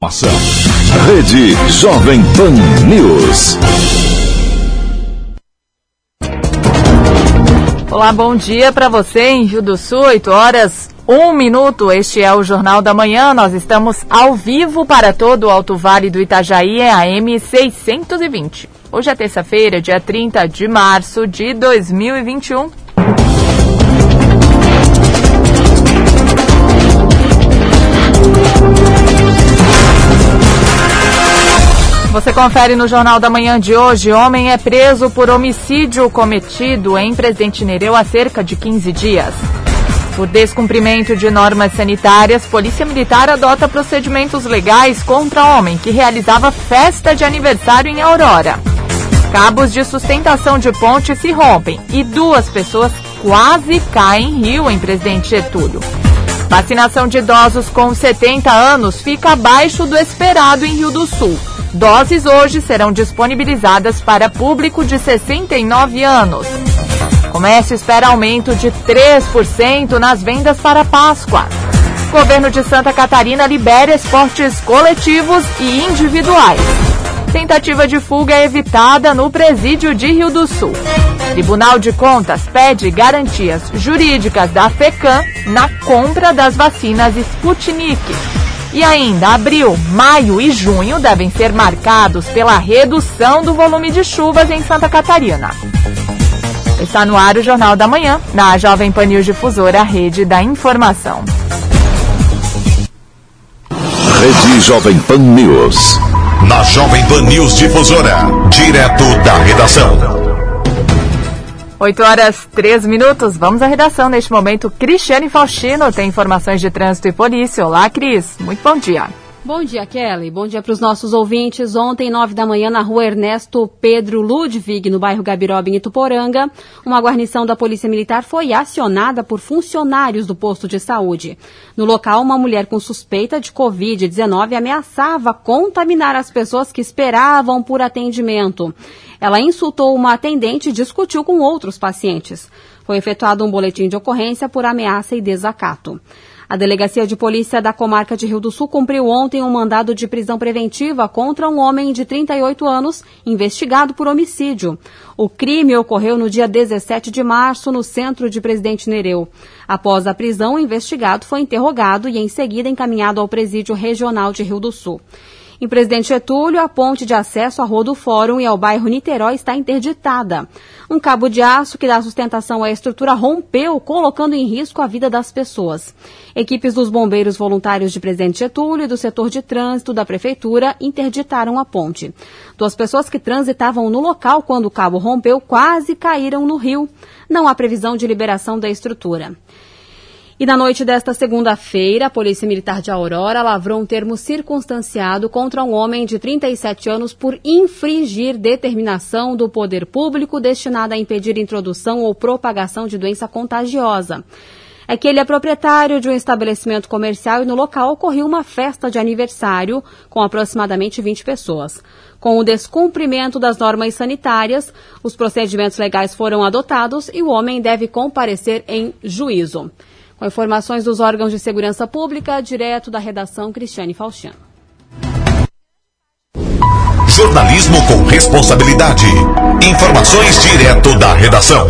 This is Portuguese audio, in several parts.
Ação. Rede Jovem Pan News. Olá, bom dia para você em Rio do Sul, 8 horas, 1 minuto. Este é o Jornal da Manhã. Nós estamos ao vivo para todo o Alto Vale do Itajaí, é a M620. Hoje é terça-feira, dia 30 de março de 2021. Você confere no Jornal da Manhã de hoje. Homem é preso por homicídio cometido em Presidente Nereu há cerca de 15 dias. Por descumprimento de normas sanitárias, Polícia Militar adota procedimentos legais contra homem que realizava festa de aniversário em Aurora. Cabos de sustentação de ponte se rompem e duas pessoas quase caem em rio em Presidente Getúlio. Vacinação de idosos com 70 anos fica abaixo do esperado em Rio do Sul. Doses hoje serão disponibilizadas para público de 69 anos. Comércio espera aumento de 3% nas vendas para Páscoa. Governo de Santa Catarina libera esportes coletivos e individuais. Tentativa de fuga é evitada no presídio de Rio do Sul. Tribunal de Contas pede garantias jurídicas da FECAM na compra das vacinas Sputnik. E ainda, abril, maio e junho devem ser marcados pela redução do volume de chuvas em Santa Catarina. Está no ar o Jornal da Manhã, na Jovem Pan News Difusora, rede da informação. Rede Jovem Pan News. Na Jovem Pan News Difusora, direto da redação. 8 horas 3 minutos. Vamos à redação. Neste momento, Cristiane Faustino tem informações de trânsito e polícia. Olá, Cris. Muito bom dia. Bom dia, Kelly. Bom dia para os nossos ouvintes. Ontem, nove da manhã, na rua Ernesto Pedro Ludwig, no bairro Gabiroba, em Ituporanga, uma guarnição da Polícia Militar foi acionada por funcionários do posto de saúde. No local, uma mulher com suspeita de Covid-19 ameaçava contaminar as pessoas que esperavam por atendimento. Ela insultou uma atendente e discutiu com outros pacientes. Foi efetuado um boletim de ocorrência por ameaça e desacato. A Delegacia de Polícia da Comarca de Rio do Sul cumpriu ontem um mandado de prisão preventiva contra um homem de 38 anos, investigado por homicídio. O crime ocorreu no dia 17 de março, no centro de Presidente Nereu. Após a prisão, o investigado foi interrogado e, em seguida, encaminhado ao Presídio Regional de Rio do Sul. Em Presidente Getúlio, a ponte de acesso à Rua do Fórum e ao bairro Niterói está interditada. Um cabo de aço que dá sustentação à estrutura rompeu, colocando em risco a vida das pessoas. Equipes dos bombeiros voluntários de Presidente Getúlio e do setor de trânsito da Prefeitura interditaram a ponte. Duas pessoas que transitavam no local quando o cabo rompeu quase caíram no rio. Não há previsão de liberação da estrutura. E na noite desta segunda-feira, a Polícia Militar de Aurora lavrou um termo circunstanciado contra um homem de 37 anos por infringir determinação do poder público destinada a impedir introdução ou propagação de doença contagiosa. É que ele é proprietário de um estabelecimento comercial e no local ocorreu uma festa de aniversário com aproximadamente 20 pessoas. Com o descumprimento das normas sanitárias, os procedimentos legais foram adotados e o homem deve comparecer em juízo. Com informações dos órgãos de segurança pública, direto da redação Cristiane Faustino. Jornalismo com responsabilidade. Informações direto da redação.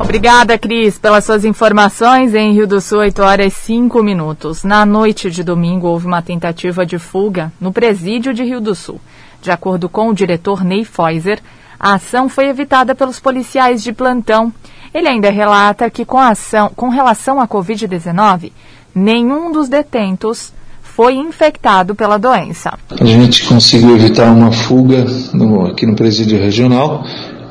Obrigada, Cris, pelas suas informações. Em Rio do Sul, 8 horas e 5 minutos. Na noite de domingo, houve uma tentativa de fuga no presídio de Rio do Sul. De acordo com o diretor Ney Feuser, a ação foi evitada pelos policiais de plantão ele ainda relata que com, ação, com relação à Covid-19, nenhum dos detentos foi infectado pela doença. A gente conseguiu evitar uma fuga no, aqui no presídio regional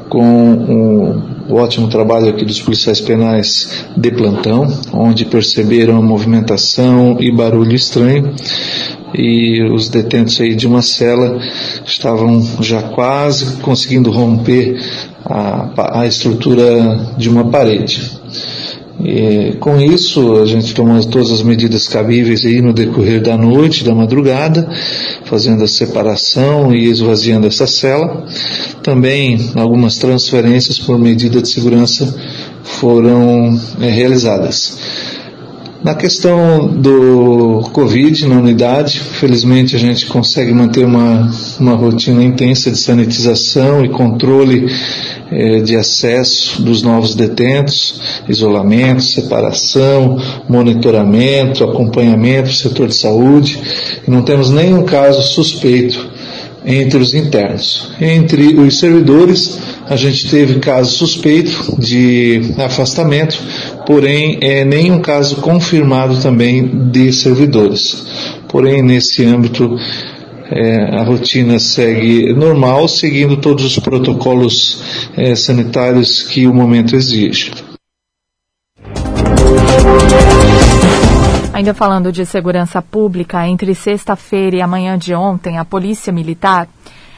com o ótimo trabalho aqui dos policiais penais de plantão, onde perceberam a movimentação e barulho estranho e os detentos aí de uma cela estavam já quase conseguindo romper a, a estrutura de uma parede. E, com isso, a gente tomou todas as medidas cabíveis aí no decorrer da noite, da madrugada, fazendo a separação e esvaziando essa cela. Também algumas transferências por medida de segurança foram é, realizadas. Na questão do Covid na unidade, felizmente a gente consegue manter uma, uma rotina intensa de sanitização e controle eh, de acesso dos novos detentos, isolamento, separação, monitoramento, acompanhamento, setor de saúde. E não temos nenhum caso suspeito entre os internos. Entre os servidores, a gente teve caso suspeito de afastamento, porém é, nenhum caso confirmado também de servidores. Porém, nesse âmbito, é, a rotina segue normal, seguindo todos os protocolos é, sanitários que o momento exige. Ainda falando de segurança pública, entre sexta-feira e amanhã de ontem, a Polícia Militar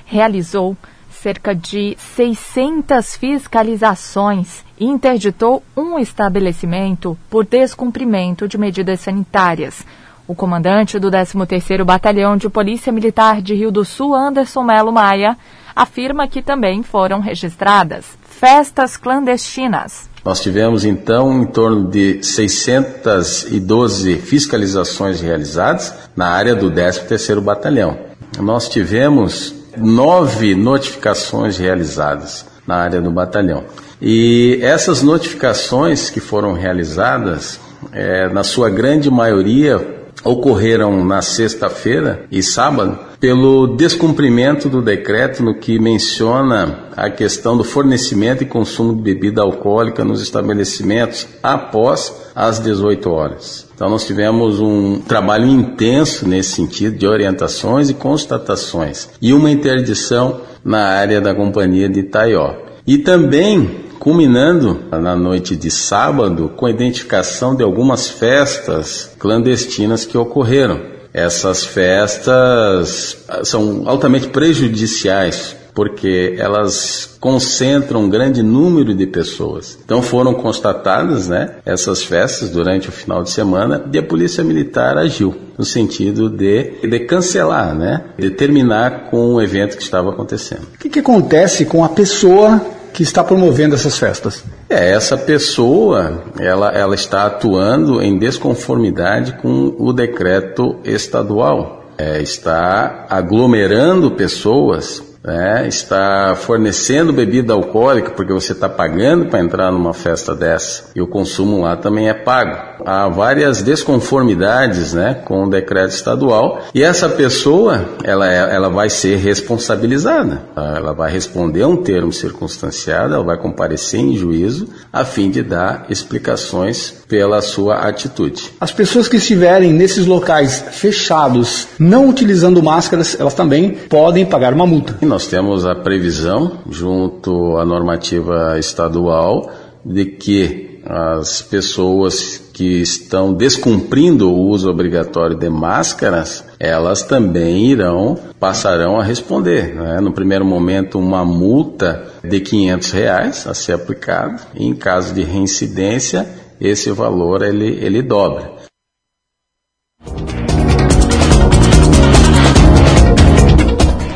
realizou cerca de 600 fiscalizações e interditou um estabelecimento por descumprimento de medidas sanitárias. O comandante do 13º Batalhão de Polícia Militar de Rio do Sul, Anderson Melo Maia, afirma que também foram registradas festas clandestinas. Nós tivemos então em torno de 612 fiscalizações realizadas na área do 13º Batalhão. Nós tivemos nove notificações realizadas na área do batalhão. E essas notificações que foram realizadas, é, na sua grande maioria, ocorreram na sexta-feira e sábado pelo descumprimento do decreto no que menciona a questão do fornecimento e consumo de bebida alcoólica nos estabelecimentos após as 18 horas. Então nós tivemos um trabalho intenso nesse sentido de orientações e constatações e uma interdição na área da companhia de Itaió. E também culminando na noite de sábado com a identificação de algumas festas clandestinas que ocorreram. Essas festas são altamente prejudiciais porque elas concentram um grande número de pessoas. Então foram constatadas, né, essas festas durante o final de semana e a polícia militar agiu no sentido de, de cancelar, né, de terminar com o evento que estava acontecendo. O que, que acontece com a pessoa que está promovendo essas festas? É, essa pessoa, ela, ela está atuando em desconformidade com o decreto estadual. É, está aglomerando pessoas né, está fornecendo bebida alcoólica porque você está pagando para entrar numa festa dessa e o consumo lá também é pago. Há várias desconformidades né, com o decreto estadual e essa pessoa ela, é, ela vai ser responsabilizada. Tá? Ela vai responder a um termo circunstanciado, ela vai comparecer em juízo a fim de dar explicações pela sua atitude. As pessoas que estiverem nesses locais fechados, não utilizando máscaras, elas também podem pagar uma multa nós temos a previsão, junto à normativa estadual, de que as pessoas que estão descumprindo o uso obrigatório de máscaras, elas também irão, passarão a responder. Né? No primeiro momento, uma multa de 500 reais a ser aplicada. E em caso de reincidência, esse valor ele, ele dobra.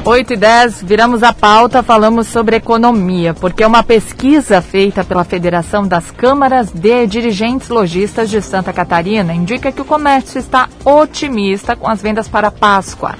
8 e 10, viramos a pauta, falamos sobre economia, porque uma pesquisa feita pela Federação das Câmaras de Dirigentes Logistas de Santa Catarina indica que o comércio está otimista com as vendas para Páscoa.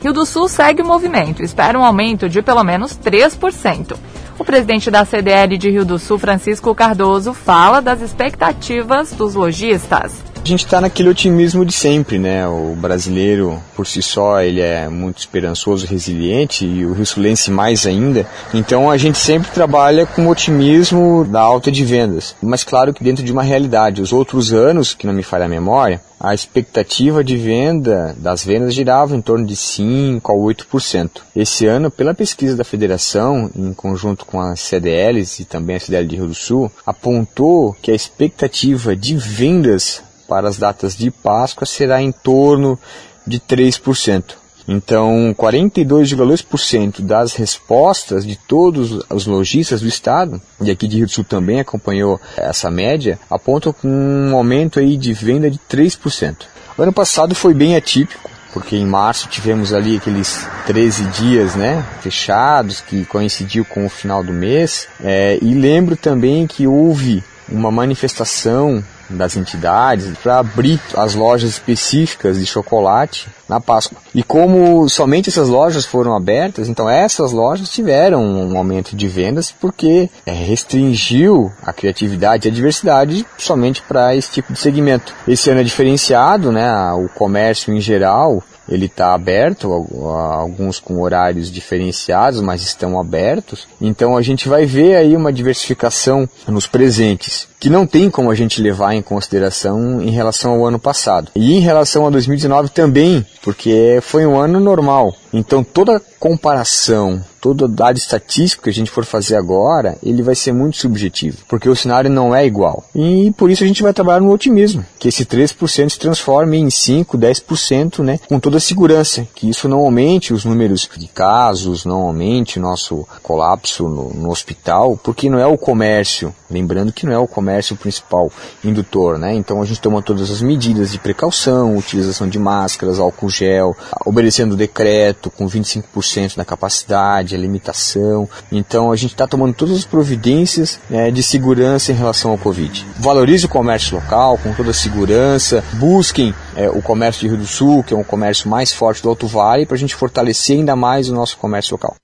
Rio do Sul segue o movimento, espera um aumento de pelo menos 3%. O presidente da CDL de Rio do Sul, Francisco Cardoso, fala das expectativas dos lojistas. A gente está naquele otimismo de sempre, né? O brasileiro, por si só, ele é muito esperançoso, resiliente e o rio-sulense mais ainda. Então a gente sempre trabalha com o otimismo da alta de vendas. Mas claro que dentro de uma realidade. Os outros anos, que não me falha a memória, a expectativa de venda das vendas girava em torno de 5 a 8%. Esse ano, pela pesquisa da federação, em conjunto com as CDLs e também a CDL de Rio do Sul, apontou que a expectativa de vendas para as datas de Páscoa será em torno de 3%. Então, 42,2% das respostas de todos os lojistas do estado, e aqui de Rio do Sul também acompanhou essa média, apontam um aumento aí de venda de 3%. O ano passado foi bem atípico, porque em março tivemos ali aqueles 13 dias né, fechados, que coincidiu com o final do mês, é, e lembro também que houve uma manifestação das entidades para abrir as lojas específicas de chocolate na Páscoa. E como somente essas lojas foram abertas, então essas lojas tiveram um aumento de vendas porque é, restringiu a criatividade e a diversidade somente para esse tipo de segmento. Esse ano é diferenciado, né? O comércio em geral ele está aberto, alguns com horários diferenciados, mas estão abertos. Então a gente vai ver aí uma diversificação nos presentes, que não tem como a gente levar em consideração em relação ao ano passado. E em relação a 2019 também, porque foi um ano normal. Então toda comparação, todo dado estatístico que a gente for fazer agora, ele vai ser muito subjetivo, porque o cenário não é igual. E por isso a gente vai trabalhar no otimismo, que esse 3% se transforme em 5, 10%, né, com toda segurança, que isso não aumente os números de casos, não aumente o nosso colapso no, no hospital, porque não é o comércio, lembrando que não é o comércio principal indutor, né? Então a gente toma todas as medidas de precaução, utilização de máscaras, álcool gel, obedecendo o decreto com 25% da capacidade, a limitação. Então a gente está tomando todas as providências né, de segurança em relação ao Covid. Valorize o comércio local com toda a segurança, busquem é, o comércio de Rio do Sul, que é um comércio mais forte do Alto Vale, para a gente fortalecer ainda mais o nosso comércio local.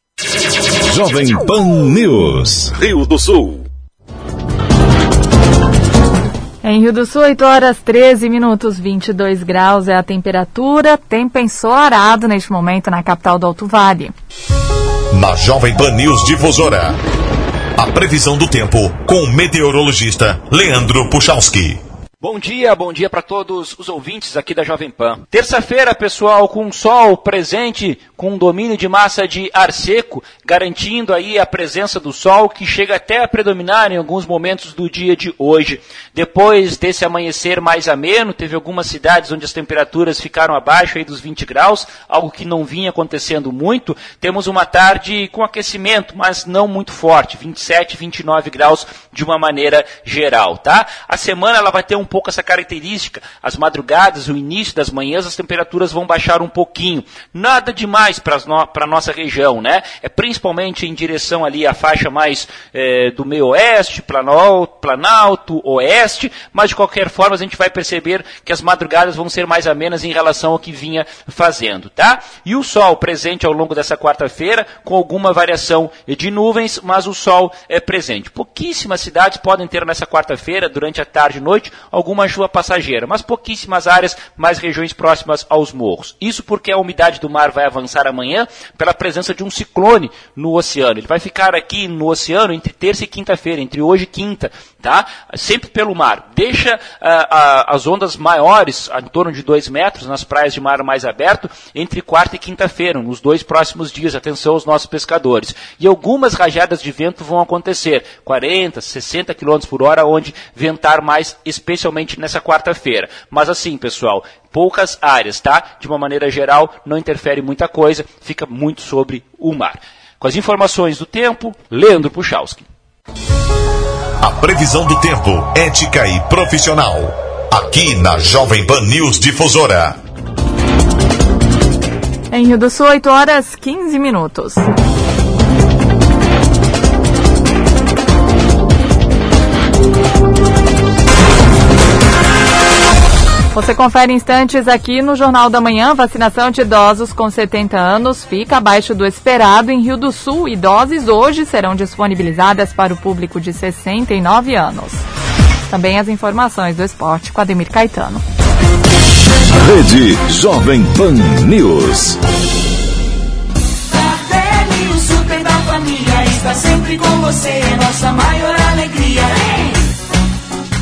Jovem Pan News, Rio do Sul. Em Rio do Sul, 8 horas 13 minutos, 22 graus é a temperatura. Tempo ensolarado neste momento na capital do Alto Vale. Na Jovem Pan News Difusora. A previsão do tempo com o meteorologista Leandro Puchalski. Bom dia, bom dia para todos os ouvintes aqui da Jovem Pan. Terça-feira, pessoal, com sol presente, com um domínio de massa de ar seco, garantindo aí a presença do sol que chega até a predominar em alguns momentos do dia de hoje. Depois desse amanhecer mais ameno, teve algumas cidades onde as temperaturas ficaram abaixo aí dos 20 graus, algo que não vinha acontecendo muito. Temos uma tarde com aquecimento, mas não muito forte, 27, 29 graus de uma maneira geral, tá? A semana ela vai ter um pouco essa característica. As madrugadas, o início das manhãs, as temperaturas vão baixar um pouquinho. Nada demais para a nossa região, né? É principalmente em direção ali à faixa mais é, do meio oeste, Planalto, Planalto, oeste, mas de qualquer forma a gente vai perceber que as madrugadas vão ser mais amenas em relação ao que vinha fazendo, tá? E o sol presente ao longo dessa quarta-feira, com alguma variação de nuvens, mas o sol é presente. Pouquíssimas cidades podem ter nessa quarta-feira, durante a tarde e noite, alguma chuva passageira, mas pouquíssimas áreas, mais regiões próximas aos morros. Isso porque a umidade do mar vai avançar amanhã pela presença de um ciclone no oceano. Ele vai ficar aqui no oceano entre terça e quinta-feira, entre hoje e quinta, tá? Sempre pelo mar. Deixa uh, as ondas maiores, em torno de 2 metros, nas praias de mar mais aberto, entre quarta e quinta-feira, nos dois próximos dias. Atenção aos nossos pescadores. E algumas rajadas de vento vão acontecer, 40, 60 km por hora, onde ventar mais, especialmente nessa quarta-feira. Mas assim, pessoal, poucas áreas, tá? De uma maneira geral, não interfere muita coisa, fica muito sobre o mar. Com as informações do tempo, Leandro Puchalski. A previsão do tempo, ética e profissional. Aqui na Jovem Pan News Difusora. Em Rio do Sul, 8 horas 15 minutos. Você confere instantes aqui no Jornal da Manhã. Vacinação de idosos com 70 anos fica abaixo do esperado em Rio do Sul. Idoses hoje serão disponibilizadas para o público de 69 anos. Também as informações do esporte com Ademir Caetano. Rede Jovem Pan News. o super da família, está sempre com você, nossa maior alegria.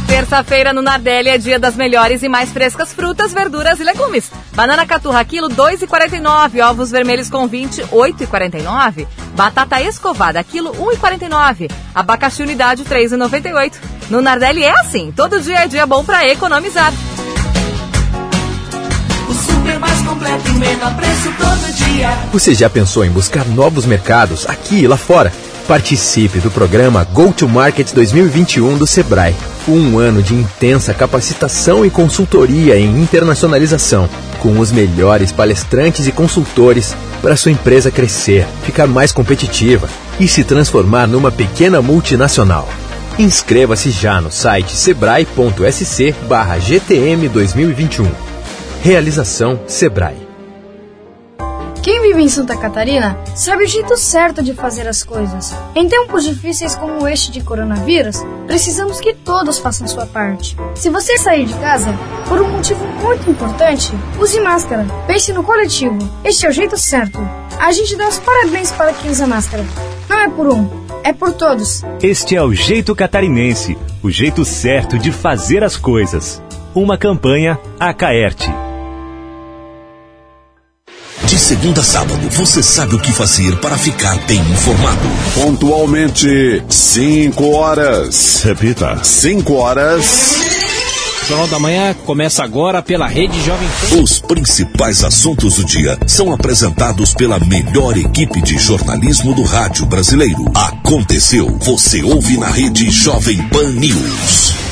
Terça-feira no Nardelli é dia das melhores e mais frescas frutas, verduras e legumes. Banana caturra quilo 2,49, ovos vermelhos com 20, 8,49. Batata escovada quilo 1,49. Abacaxi unidade 3,98. No Nardelli é assim, todo dia é dia bom para economizar. O super mais completo e menor preço todo dia. Você já pensou em buscar novos mercados aqui e lá fora? Participe do programa Go to Market 2021 do Sebrae. Um ano de intensa capacitação e consultoria em internacionalização, com os melhores palestrantes e consultores para sua empresa crescer, ficar mais competitiva e se transformar numa pequena multinacional. Inscreva-se já no site sebrae.sc barra GTM 2021. Realização Sebrae. Quem vive em Santa Catarina sabe o jeito certo de fazer as coisas. Em tempos difíceis como este de coronavírus, precisamos que todos façam sua parte. Se você sair de casa por um motivo muito importante, use máscara. Pense no coletivo. Este é o jeito certo. A gente dá os parabéns para quem usa máscara. Não é por um, é por todos. Este é o jeito catarinense, o jeito certo de fazer as coisas. Uma campanha Acaerte. De segunda a sábado, você sabe o que fazer para ficar bem informado. Pontualmente, 5 horas. Repita: 5 horas. O Jornal da Manhã começa agora pela Rede Jovem Pan. Os principais assuntos do dia são apresentados pela melhor equipe de jornalismo do rádio brasileiro. Aconteceu, você ouve na Rede Jovem Pan News.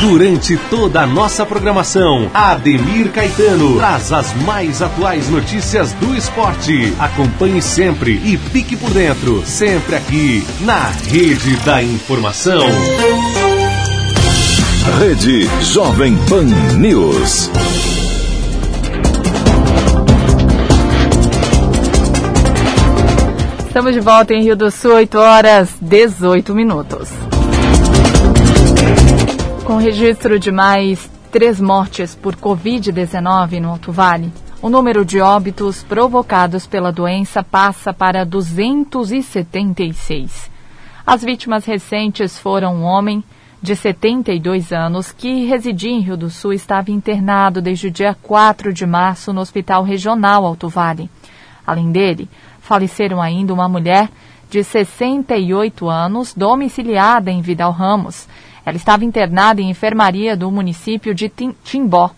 Durante toda a nossa programação, Ademir Caetano traz as mais atuais notícias do esporte. Acompanhe sempre e fique por dentro, sempre aqui na Rede da Informação. Rede Jovem Pan News. Estamos de volta em Rio do Sul, 8 horas 18 minutos. Com registro de mais três mortes por Covid-19 no Alto Vale, o número de óbitos provocados pela doença passa para 276. As vítimas recentes foram um homem de 72 anos que residia em Rio do Sul e estava internado desde o dia 4 de março no Hospital Regional Alto Vale. Além dele, faleceram ainda uma mulher de 68 anos, domiciliada em Vidal Ramos. Ela estava internada em enfermaria do município de Timbó.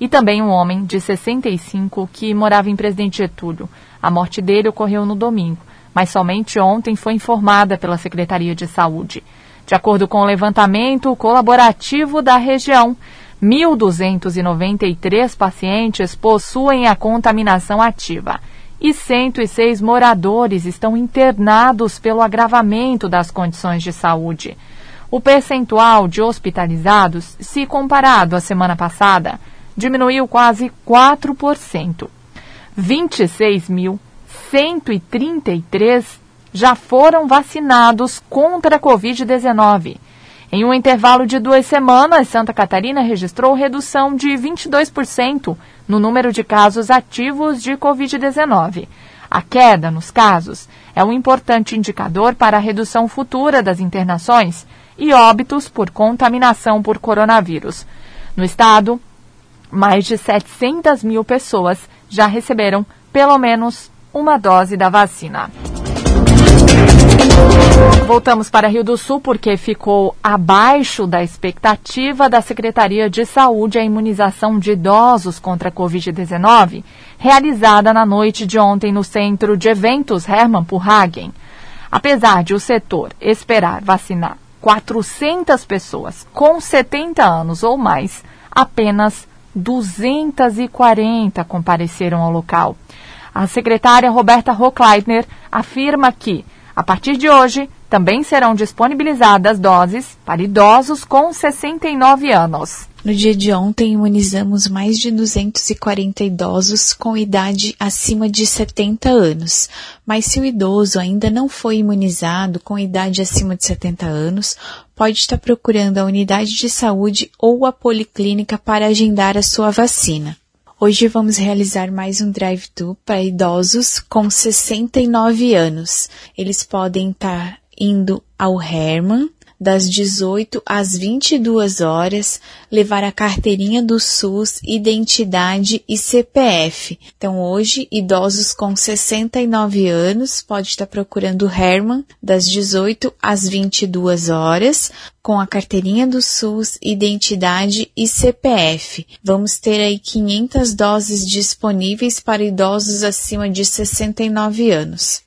E também um homem de 65 que morava em Presidente Getúlio. A morte dele ocorreu no domingo, mas somente ontem foi informada pela Secretaria de Saúde. De acordo com o levantamento colaborativo da região, 1.293 pacientes possuem a contaminação ativa e 106 moradores estão internados pelo agravamento das condições de saúde. O percentual de hospitalizados, se comparado à semana passada, diminuiu quase 4%. 26.133 já foram vacinados contra a Covid-19. Em um intervalo de duas semanas, Santa Catarina registrou redução de 22% no número de casos ativos de Covid-19. A queda nos casos é um importante indicador para a redução futura das internações e óbitos por contaminação por coronavírus. No estado, mais de 700 mil pessoas já receberam pelo menos uma dose da vacina. Voltamos para Rio do Sul porque ficou abaixo da expectativa da Secretaria de Saúde a imunização de idosos contra a Covid-19, realizada na noite de ontem no Centro de Eventos Hermann Purhagen. Apesar de o setor esperar vacinar 400 pessoas com 70 anos ou mais, apenas 240 compareceram ao local. A secretária Roberta Rockleitner afirma que, a partir de hoje, também serão disponibilizadas doses para idosos com 69 anos. No dia de ontem, imunizamos mais de 240 idosos com idade acima de 70 anos. Mas se o idoso ainda não foi imunizado com idade acima de 70 anos, pode estar procurando a unidade de saúde ou a policlínica para agendar a sua vacina. Hoje vamos realizar mais um drive-thru para idosos com 69 anos. Eles podem estar indo ao Herman, das 18 às 22 horas, levar a carteirinha do SUS, identidade e CPF. Então, hoje, idosos com 69 anos pode estar procurando o Herman das 18 às 22 horas, com a carteirinha do SUS, identidade e CPF. Vamos ter aí 500 doses disponíveis para idosos acima de 69 anos.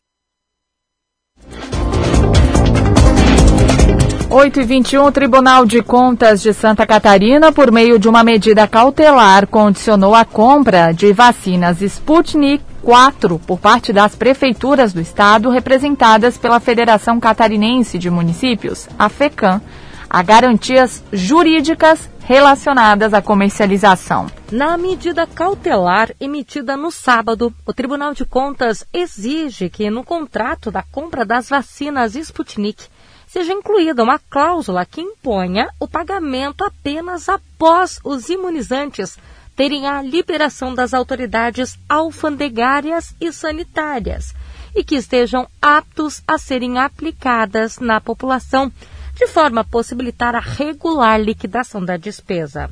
8 e 21, o Tribunal de Contas de Santa Catarina, por meio de uma medida cautelar, condicionou a compra de vacinas Sputnik 4 por parte das prefeituras do estado, representadas pela Federação Catarinense de Municípios, a FECAM, a garantias jurídicas relacionadas à comercialização. Na medida cautelar emitida no sábado, o Tribunal de Contas exige que no contrato da compra das vacinas Sputnik seja incluída uma cláusula que imponha o pagamento apenas após os imunizantes terem a liberação das autoridades alfandegárias e sanitárias e que estejam aptos a serem aplicadas na população, de forma a possibilitar a regular liquidação da despesa.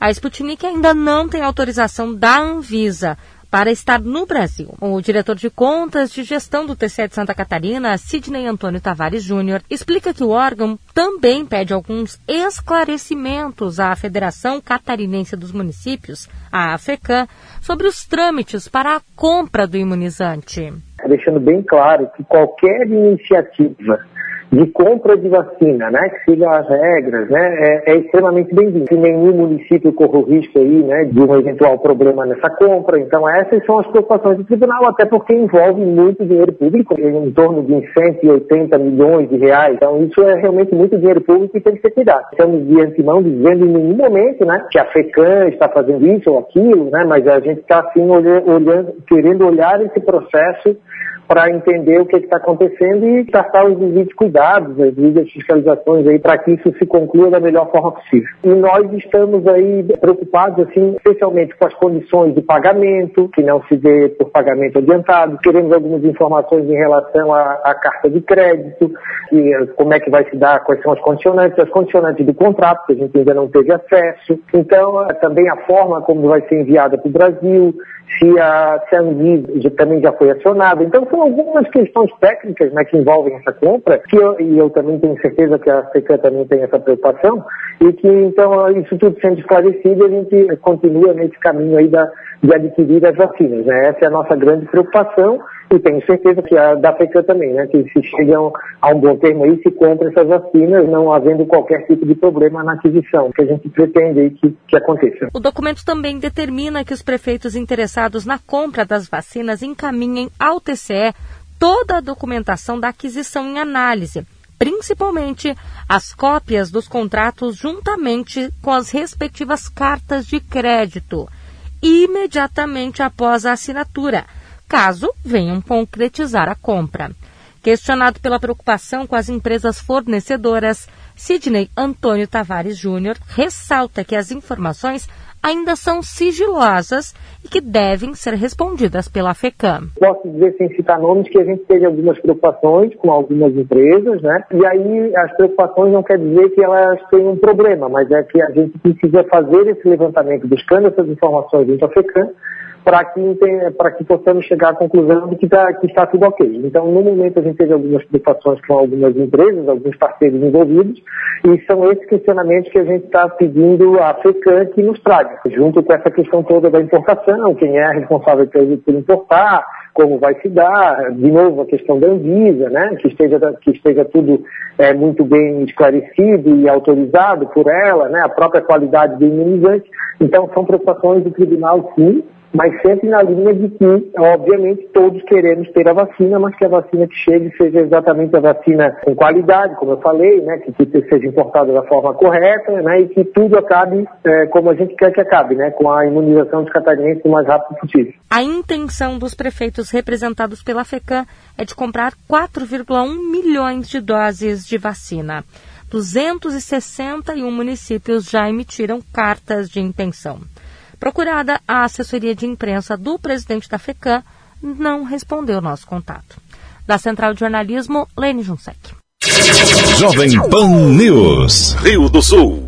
A Sputnik ainda não tem autorização da Anvisa para estar no Brasil. O diretor de contas de gestão do TCE de Santa Catarina, Sidney Antônio Tavares Júnior, explica que o órgão também pede alguns esclarecimentos à Federação Catarinense dos Municípios, a AFECAM, sobre os trâmites para a compra do imunizante. Deixando bem claro que qualquer iniciativa de compra de vacina, né, que siga as regras, né, é, é extremamente bem-vindo. Se nenhum município corre o risco aí, né, de um eventual problema nessa compra. Então essas são as preocupações do tribunal, até porque envolve muito dinheiro público, em torno de 180 milhões de reais. Então isso é realmente muito dinheiro público e tem que ser cuidado. Estamos de antemão dizendo em nenhum momento, né, que a FECAM está fazendo isso ou aquilo, né, mas a gente está assim olhando, querendo olhar esse processo para entender o que está acontecendo e tratar os devidos cuidados, as devidas fiscalizações aí para que isso se conclua da melhor forma possível. E nós estamos aí preocupados, assim, especialmente com as condições de pagamento, que não se dê por pagamento adiantado. Queremos algumas informações em relação à, à carta de crédito, e como é que vai se dar, quais são as condicionantes, as condicionantes do contrato, que a gente ainda não teve acesso. Então, também a forma como vai ser enviada para o Brasil, se a, Anvisa também já foi acionada. Então, são algumas questões técnicas né, que envolvem essa compra, que eu, e eu também tenho certeza que a FECAM também tem essa preocupação, e que, então, isso tudo sendo esclarecido, a gente continua nesse caminho aí da, de adquirir as vacinas. Né? Essa é a nossa grande preocupação e tenho certeza que a da FECAM também, né? que se chegam a um bom termo aí, se compra essas vacinas, não havendo qualquer tipo de problema na aquisição, que a gente pretende que, que aconteça. O documento também determina que os prefeitos interessados na compra das vacinas encaminhem ao TCE toda a documentação da aquisição em análise, principalmente as cópias dos contratos juntamente com as respectivas cartas de crédito imediatamente após a assinatura, caso venham concretizar a compra. Questionado pela preocupação com as empresas fornecedoras, Sidney Antônio Tavares Júnior ressalta que as informações ainda são sigilosas e que devem ser respondidas pela FECAM. Posso dizer, sem citar nomes, que a gente teve algumas preocupações com algumas empresas, né? E aí as preocupações não quer dizer que elas têm um problema, mas é que a gente precisa fazer esse levantamento buscando essas informações dentro da FECAM para que, que possamos chegar à conclusão de que, tá, que está tudo ok. Então, no momento, a gente teve algumas preocupações com algumas empresas, alguns parceiros envolvidos, e são esses questionamentos que a gente está pedindo à FECAM que nos traga, junto com essa questão toda da importação, quem é responsável por importar, como vai se dar, de novo a questão da Anvisa, né, que esteja, que esteja tudo é, muito bem esclarecido e autorizado por ela, né, a própria qualidade do imunizante. Então, são preocupações do tribunal, sim, mas sempre na linha de que, obviamente, todos queremos ter a vacina, mas que a vacina que chegue seja exatamente a vacina com qualidade, como eu falei, né, que, que seja importada da forma correta, né, e que tudo acabe é, como a gente quer que acabe, né, com a imunização dos catarinenses o mais rápido possível. A intenção dos prefeitos representados pela FECAM é de comprar 4,1 milhões de doses de vacina. 261 municípios já emitiram cartas de intenção. Procurada, a assessoria de imprensa do presidente da FECAM não respondeu nosso contato. Da Central de Jornalismo, Lene Junsec. Jovem Pan News. Rio do Sul.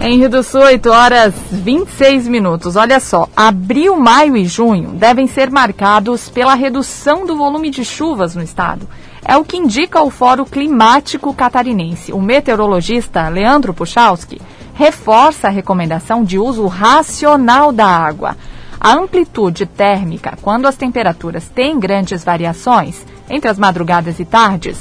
Em Rio do Sul, 8 horas 26 minutos. Olha só, abril, maio e junho devem ser marcados pela redução do volume de chuvas no estado. É o que indica o Fórum Climático Catarinense. O meteorologista Leandro Puchalski reforça a recomendação de uso racional da água. A amplitude térmica, quando as temperaturas têm grandes variações entre as madrugadas e tardes,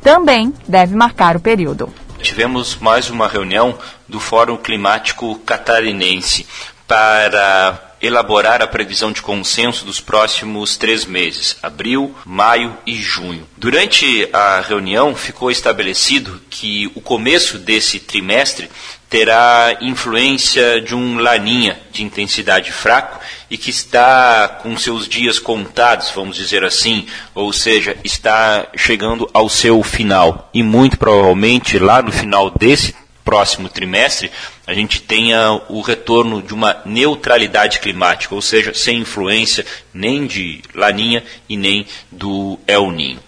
também deve marcar o período. Tivemos mais uma reunião do Fórum Climático Catarinense para elaborar a previsão de consenso dos próximos três meses, abril, maio e junho. Durante a reunião, ficou estabelecido que o começo desse trimestre terá influência de um laninha de intensidade fraco e que está com seus dias contados, vamos dizer assim, ou seja, está chegando ao seu final. E muito provavelmente lá no final desse próximo trimestre a gente tenha o retorno de uma neutralidade climática, ou seja, sem influência nem de Laninha e nem do El Ninho.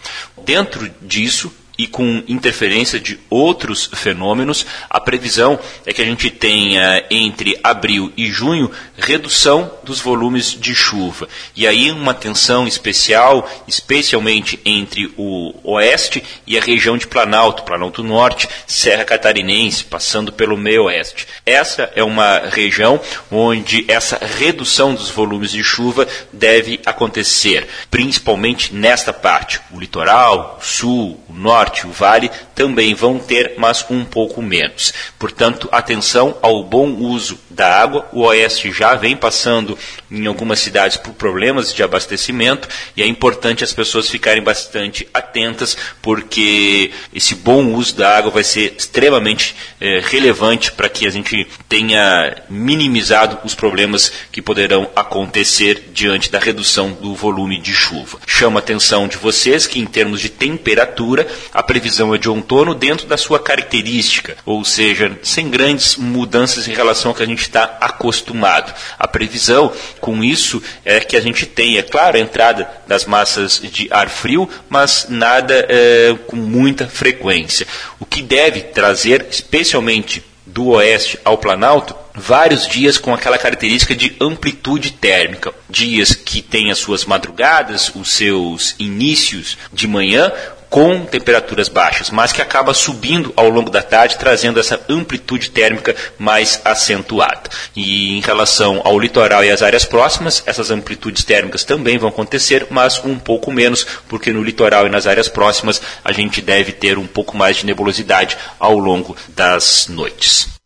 Dentro disso, e com interferência de outros fenômenos, a previsão é que a gente tenha entre abril e junho redução dos volumes de chuva. E aí uma tensão especial, especialmente entre o oeste e a região de Planalto, Planalto Norte, Serra Catarinense, passando pelo meio oeste. Essa é uma região onde essa redução dos volumes de chuva deve acontecer, principalmente nesta parte, o litoral, o sul, o norte, o vale também vão ter, mas um pouco menos. Portanto, atenção ao bom uso da água. O oeste já vem passando em algumas cidades por problemas de abastecimento e é importante as pessoas ficarem bastante atentas porque esse bom uso da água vai ser extremamente eh, relevante para que a gente tenha minimizado os problemas que poderão acontecer diante da redução do volume de chuva. Chama a atenção de vocês que em termos de temperatura a previsão é de outono dentro da sua característica, ou seja, sem grandes mudanças em relação ao que a gente está acostumado. A previsão com isso é que a gente tem, é claro, a entrada das massas de ar frio, mas nada é, com muita frequência. O que deve trazer, especialmente do oeste ao Planalto, vários dias com aquela característica de amplitude térmica. Dias que têm as suas madrugadas, os seus inícios de manhã, com temperaturas baixas, mas que acaba subindo ao longo da tarde, trazendo essa amplitude térmica mais acentuada. E em relação ao litoral e às áreas próximas, essas amplitudes térmicas também vão acontecer, mas um pouco menos, porque no litoral e nas áreas próximas a gente deve ter um pouco mais de nebulosidade ao longo das noites.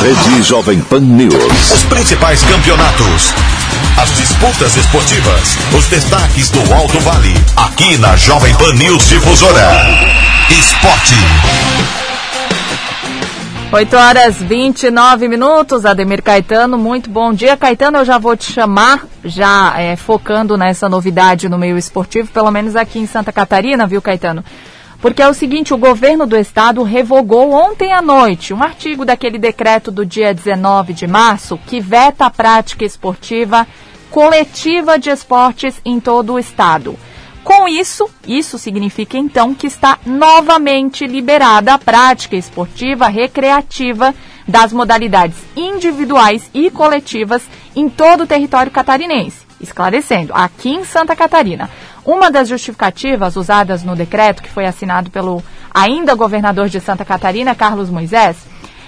Rede Jovem Pan News. Os principais campeonatos. As disputas esportivas. Os destaques do Alto Vale. Aqui na Jovem Pan News Difusora. Esporte. 8 horas 29 minutos, Ademir Caetano, muito bom dia. Caetano, eu já vou te chamar, já é, focando nessa novidade no meio esportivo, pelo menos aqui em Santa Catarina, viu, Caetano? Porque é o seguinte, o governo do estado revogou ontem à noite um artigo daquele decreto do dia 19 de março que veta a prática esportiva coletiva de esportes em todo o estado. Com isso, isso significa então que está novamente liberada a prática esportiva recreativa das modalidades individuais e coletivas em todo o território catarinense. Esclarecendo, aqui em Santa Catarina, uma das justificativas usadas no decreto que foi assinado pelo ainda governador de Santa Catarina, Carlos Moisés,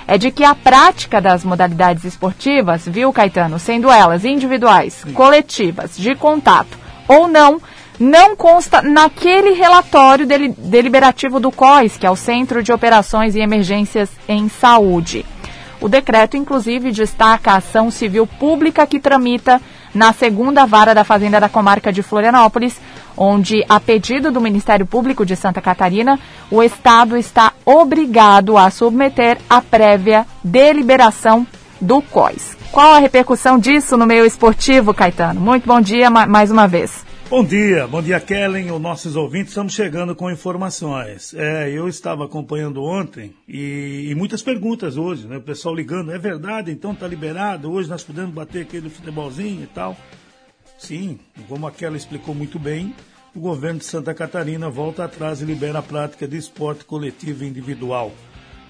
é de que a prática das modalidades esportivas, viu, Caetano, sendo elas individuais, coletivas, de contato ou não, não consta naquele relatório deliberativo do COIS, que é o Centro de Operações e Emergências em Saúde. O decreto, inclusive, destaca a ação civil pública que tramita na segunda vara da Fazenda da Comarca de Florianópolis, onde, a pedido do Ministério Público de Santa Catarina, o Estado está obrigado a submeter a prévia deliberação do COIS. Qual a repercussão disso no meio esportivo, Caetano? Muito bom dia mais uma vez. Bom dia, bom dia Kellen, os nossos ouvintes, estamos chegando com informações. É, eu estava acompanhando ontem e, e, muitas perguntas hoje, né? O pessoal ligando, é verdade, então tá liberado, hoje nós podemos bater aquele futebolzinho e tal. Sim, como aquela explicou muito bem, o governo de Santa Catarina volta atrás e libera a prática de esporte coletivo e individual.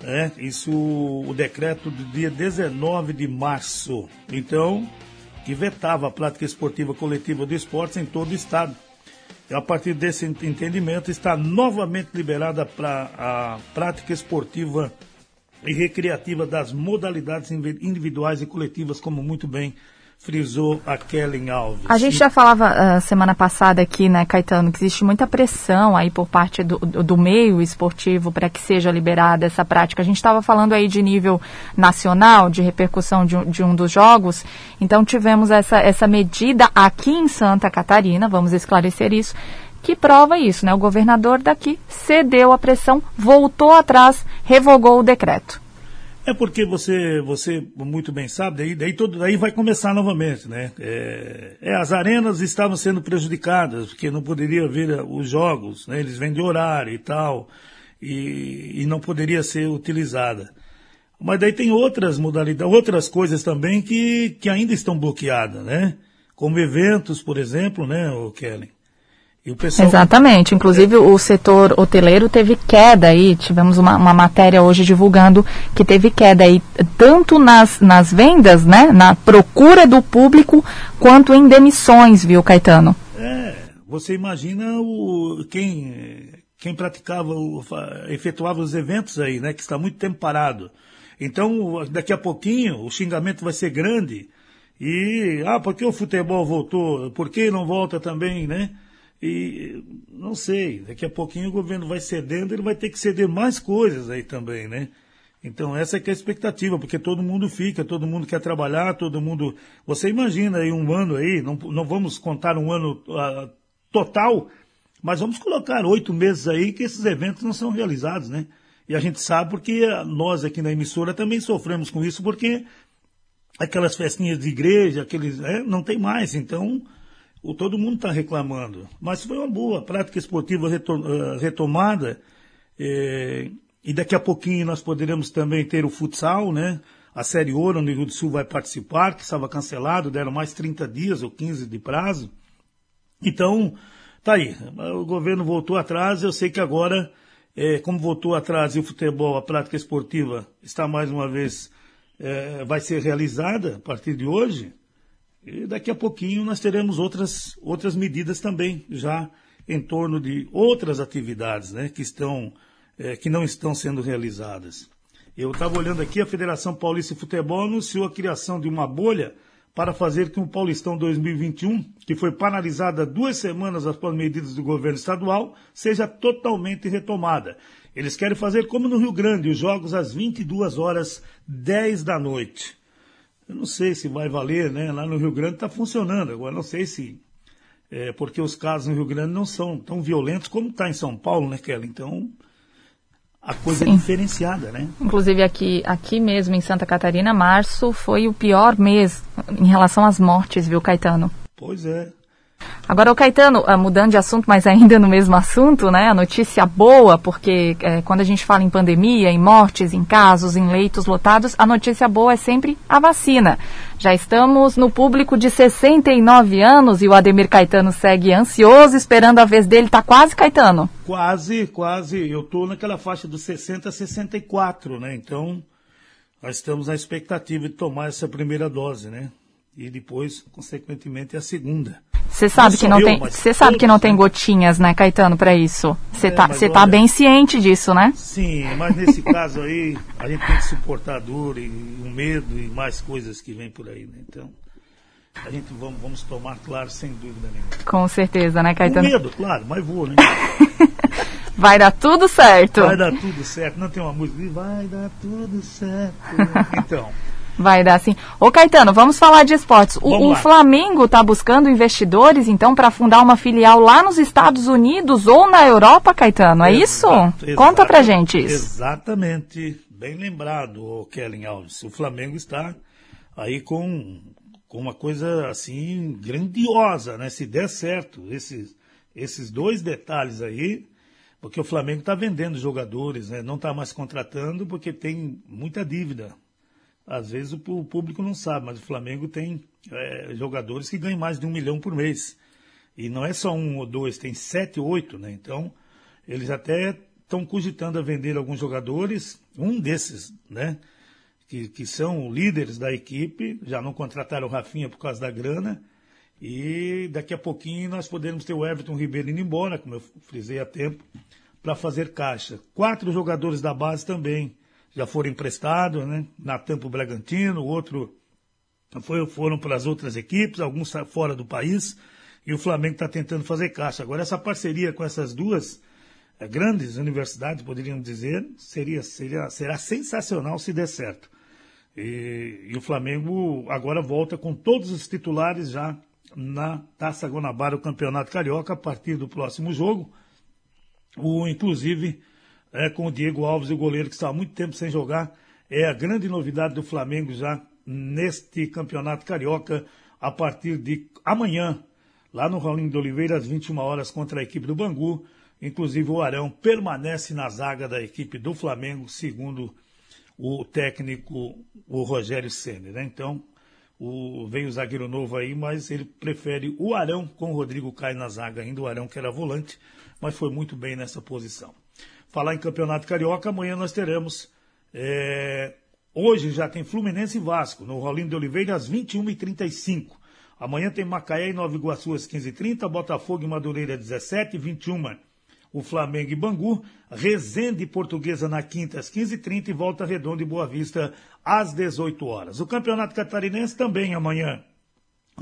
É, isso, o decreto do dia 19 de março. Então, que vetava a prática esportiva coletiva de esportes em todo o estado. E a partir desse entendimento, está novamente liberada pra, a prática esportiva e recreativa das modalidades individuais e coletivas, como muito bem frisou a Kellen Alves. A gente já falava uh, semana passada aqui, né, Caetano, que existe muita pressão aí por parte do, do meio esportivo para que seja liberada essa prática. A gente estava falando aí de nível nacional, de repercussão de, de, um dos jogos, então tivemos essa, essa medida aqui em Santa Catarina, vamos esclarecer isso, que prova isso, né? O governador daqui cedeu a pressão, voltou atrás, revogou o decreto. É porque você, você muito bem sabe, daí, daí, todo, daí vai começar novamente, né? É, é, as arenas estavam sendo prejudicadas, porque não poderia ver os jogos, né? Eles vêm de horário e tal, e, e não poderia ser utilizada. Mas daí tem outras modalidades, outras coisas também que, que ainda estão bloqueadas, né? Como eventos, por exemplo, né, o Kelly? Pessoal... Exatamente. Inclusive o setor hoteleiro teve queda aí. Tivemos uma, uma, matéria hoje divulgando que teve queda aí, tanto nas, nas vendas, né? Na procura do público, quanto em demissões, viu, Caetano? É, você imagina o, quem, quem praticava, o, efetuava os eventos aí, né? Que está muito tempo parado. Então, daqui a pouquinho, o xingamento vai ser grande. E, ah, por que o futebol voltou? Por que não volta também, né? E não sei, daqui a pouquinho o governo vai cedendo, ele vai ter que ceder mais coisas aí também, né? Então essa é que é a expectativa, porque todo mundo fica, todo mundo quer trabalhar, todo mundo. Você imagina aí um ano aí, não, não vamos contar um ano uh, total, mas vamos colocar oito meses aí que esses eventos não são realizados, né? E a gente sabe porque nós aqui na emissora também sofremos com isso, porque aquelas festinhas de igreja, aqueles. É, não tem mais, então o, todo mundo está reclamando. Mas foi uma boa prática esportiva eh, retomada. É, e daqui a pouquinho nós poderemos também ter o futsal, né? A Série Ouro no Rio do Sul vai participar, que estava cancelado, deram mais 30 dias ou 15 de prazo. Então, tá aí. O governo voltou atrás, eu sei que agora, é, como voltou atrás e o futebol, a prática esportiva, está mais uma vez, é, vai ser realizada a partir de hoje, e daqui a pouquinho nós teremos outras, outras medidas também, já em torno de outras atividades né, que, estão, é, que não estão sendo realizadas. Eu estava olhando aqui, a Federação Paulista de Futebol anunciou a criação de uma bolha para fazer com que o Paulistão 2021, que foi paralisada duas semanas após medidas do governo estadual, seja totalmente retomada. Eles querem fazer como no Rio Grande, os jogos às 22 horas 10 da noite. Eu não sei se vai valer, né? Lá no Rio Grande está funcionando. Agora, não sei se. É, porque os casos no Rio Grande não são tão violentos como está em São Paulo, né, Kelly? Então, a coisa é Sim. é diferenciada, né? Inclusive aqui, aqui mesmo em Santa Catarina, março foi o pior mês em relação às mortes, viu, Caetano? Pois é. Agora, o Caetano, ah, mudando de assunto, mas ainda no mesmo assunto, né? A notícia boa, porque é, quando a gente fala em pandemia, em mortes, em casos, em leitos lotados, a notícia boa é sempre a vacina. Já estamos no público de 69 anos e o Ademir Caetano segue ansioso, esperando a vez dele. Tá quase, Caetano? Quase, quase. Eu tô naquela faixa dos 60 a 64, né? Então, nós estamos na expectativa de tomar essa primeira dose, né? E depois, consequentemente, a segunda. Você sabe que não eu, tem, você sabe que não tem gotinhas, né, Caetano, para isso. Você é, tá, tá bem ciente disso, né? Sim, mas nesse caso aí a gente tem que suportar a dor e o medo e mais coisas que vêm por aí, né? Então a gente vamos, vamos tomar, claro, sem dúvida nenhuma. Com certeza, né, Caetano? Com medo, claro, mas vou, né? Vai dar tudo certo. Vai dar tudo certo. Não tem uma música, vai dar tudo certo. Então. Vai dar sim. Ô Caetano, vamos falar de esportes. O, o Flamengo está buscando investidores, então, para fundar uma filial lá nos Estados Unidos ou na Europa, Caetano, é isso? Exato, Conta pra gente isso. Exatamente. Bem lembrado, Kellen Alves. O Flamengo está aí com, com uma coisa assim grandiosa, né? Se der certo, esses, esses dois detalhes aí, porque o Flamengo está vendendo jogadores, né? Não está mais contratando porque tem muita dívida às vezes o, o público não sabe, mas o Flamengo tem é, jogadores que ganham mais de um milhão por mês. E não é só um ou dois, tem sete, oito, né? Então, eles até estão cogitando a vender alguns jogadores, um desses, né? Que, que são líderes da equipe, já não contrataram o Rafinha por causa da grana, e daqui a pouquinho nós podemos ter o Everton Ribeiro indo embora, como eu frisei há tempo, para fazer caixa. Quatro jogadores da base também já foram emprestados, né? Natan para o Bragantino, outro foi, foram para as outras equipes, alguns fora do país, e o Flamengo está tentando fazer caixa. Agora, essa parceria com essas duas é, grandes universidades, poderiam dizer, seria, seria, será sensacional se der certo. E, e, o Flamengo agora volta com todos os titulares já na Taça Guanabara, o Campeonato Carioca, a partir do próximo jogo. O, inclusive, é, com o Diego Alves, o goleiro que está há muito tempo sem jogar. É a grande novidade do Flamengo já neste Campeonato Carioca, a partir de amanhã, lá no Raulinho de Oliveira, às 21 horas, contra a equipe do Bangu. Inclusive, o Arão permanece na zaga da equipe do Flamengo, segundo o técnico, o Rogério Senna. Né? Então, o, veio o zagueiro novo aí, mas ele prefere o Arão com o Rodrigo Caio na zaga ainda, o Arão que era volante, mas foi muito bem nessa posição. Falar em Campeonato Carioca, amanhã nós teremos. É, hoje já tem Fluminense e Vasco, no Rolinho de Oliveira, às 21h35. Amanhã tem Macaé e Nova Iguaçu às 15h30, Botafogo e Madureira às 17h21 o Flamengo e Bangu, Resende Portuguesa na quinta às 15h30 e Volta Redonda e Boa Vista às 18 horas. O Campeonato Catarinense também amanhã,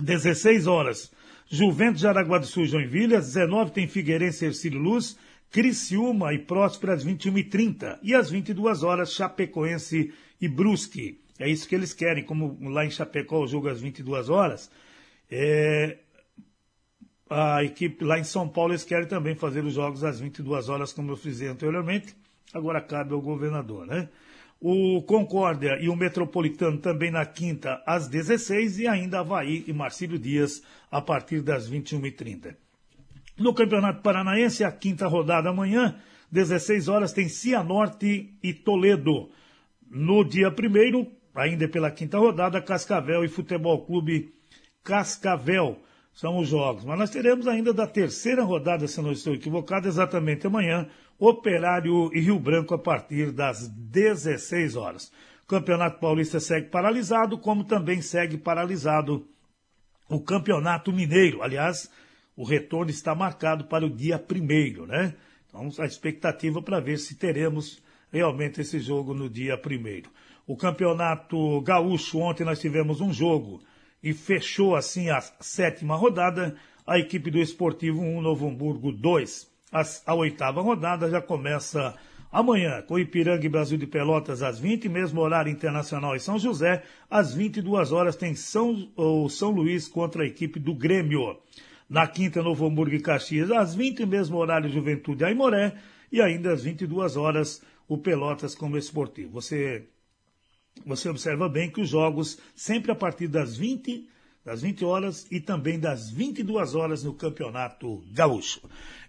16 horas. Juventus de Aragua do Sul e Joinville, às 19 tem Figueirense e Ercílio Luz, Criciúma e Próspera às 21h30 e às 22 horas Chapecoense e Brusque. É isso que eles querem, como lá em Chapecó o jogo às 22 horas. É, a equipe lá em São Paulo eles querem também fazer os jogos às 22 horas, como eu fiz anteriormente. Agora cabe ao governador, né? O Concórdia e o Metropolitano também na quinta às 16 e ainda Havaí e Marcílio Dias a partir das 21h30. No Campeonato Paranaense, a quinta rodada amanhã, 16 horas, tem Cianorte e Toledo. No dia primeiro, ainda pela quinta rodada, Cascavel e Futebol Clube Cascavel são os jogos. Mas nós teremos ainda da terceira rodada, se não estou equivocado, exatamente amanhã, Operário e Rio Branco a partir das 16 horas. O Campeonato Paulista segue paralisado, como também segue paralisado o Campeonato Mineiro. Aliás, o retorno está marcado para o dia primeiro, né? Então, a expectativa para ver se teremos realmente esse jogo no dia primeiro. O Campeonato Gaúcho, ontem nós tivemos um jogo e fechou assim a sétima rodada, a equipe do Esportivo 1, Novo Hamburgo 2. A, oitava rodada já começa amanhã, com Ipiranga e Brasil de Pelotas às 20, mesmo horário internacional em São José, às 22 horas tem São, o São Luís contra a equipe do Grêmio. Na quinta, Novo Hamburgo e Caxias, às 20, mesmo horário Juventude Aimoré, e ainda às 22 horas o Pelotas como esportivo. Você você observa bem que os jogos sempre a partir das 20, das 20 horas e também das 22 horas no Campeonato Gaúcho.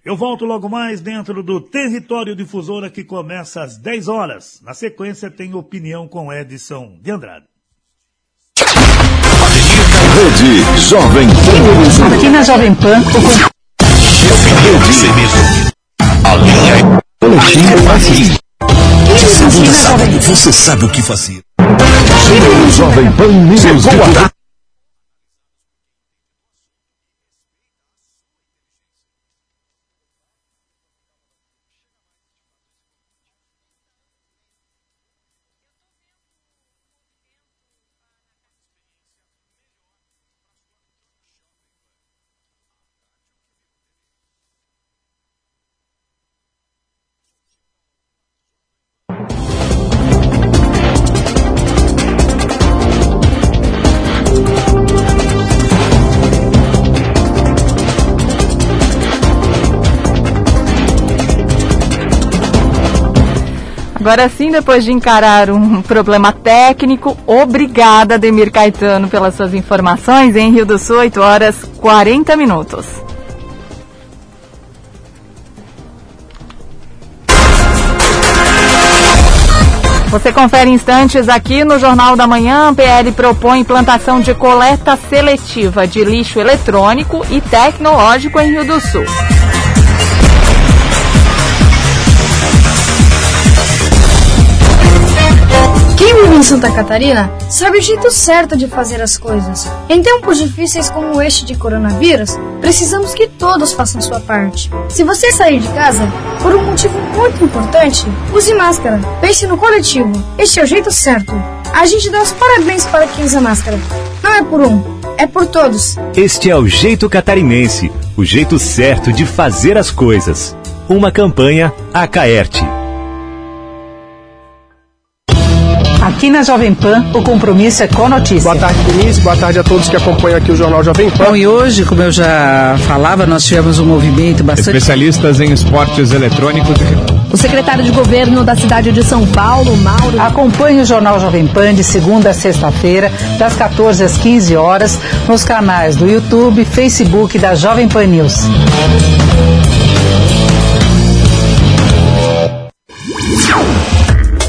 Eu volto logo mais dentro do Território Difusora que começa às 10 horas. Na sequência tem opinião com Edson de Andrade. Rede Jovem Pan. Aqui na Jovem Pan, o A linha Boletim Você sabe, você sabe o que fazer. Jovem Pan News. Chegou a Agora sim, depois de encarar um problema técnico, obrigada, Demir Caetano, pelas suas informações. Em Rio do Sul, 8 horas 40 minutos. Você confere instantes aqui no Jornal da Manhã. PL propõe implantação de coleta seletiva de lixo eletrônico e tecnológico em Rio do Sul. Em Santa Catarina sabe o jeito certo de fazer as coisas. Em tempos difíceis como este de coronavírus, precisamos que todos façam sua parte. Se você sair de casa por um motivo muito importante, use máscara. Pense no coletivo. Este é o jeito certo. A gente dá os parabéns para quem usa máscara. Não é por um, é por todos. Este é o jeito catarinense, o jeito certo de fazer as coisas. Uma campanha Acaerte. Aqui na Jovem Pan, o compromisso é com a notícia. Boa tarde, Denise. Boa tarde a todos que acompanham aqui o Jornal Jovem Pan. Bom, e hoje, como eu já falava, nós tivemos um movimento bastante... Especialistas em esportes eletrônicos o secretário de governo da cidade de São Paulo, Mauro. Acompanhe o Jornal Jovem Pan de segunda a sexta-feira, das 14 às 15 horas, nos canais do YouTube, Facebook da Jovem Pan News.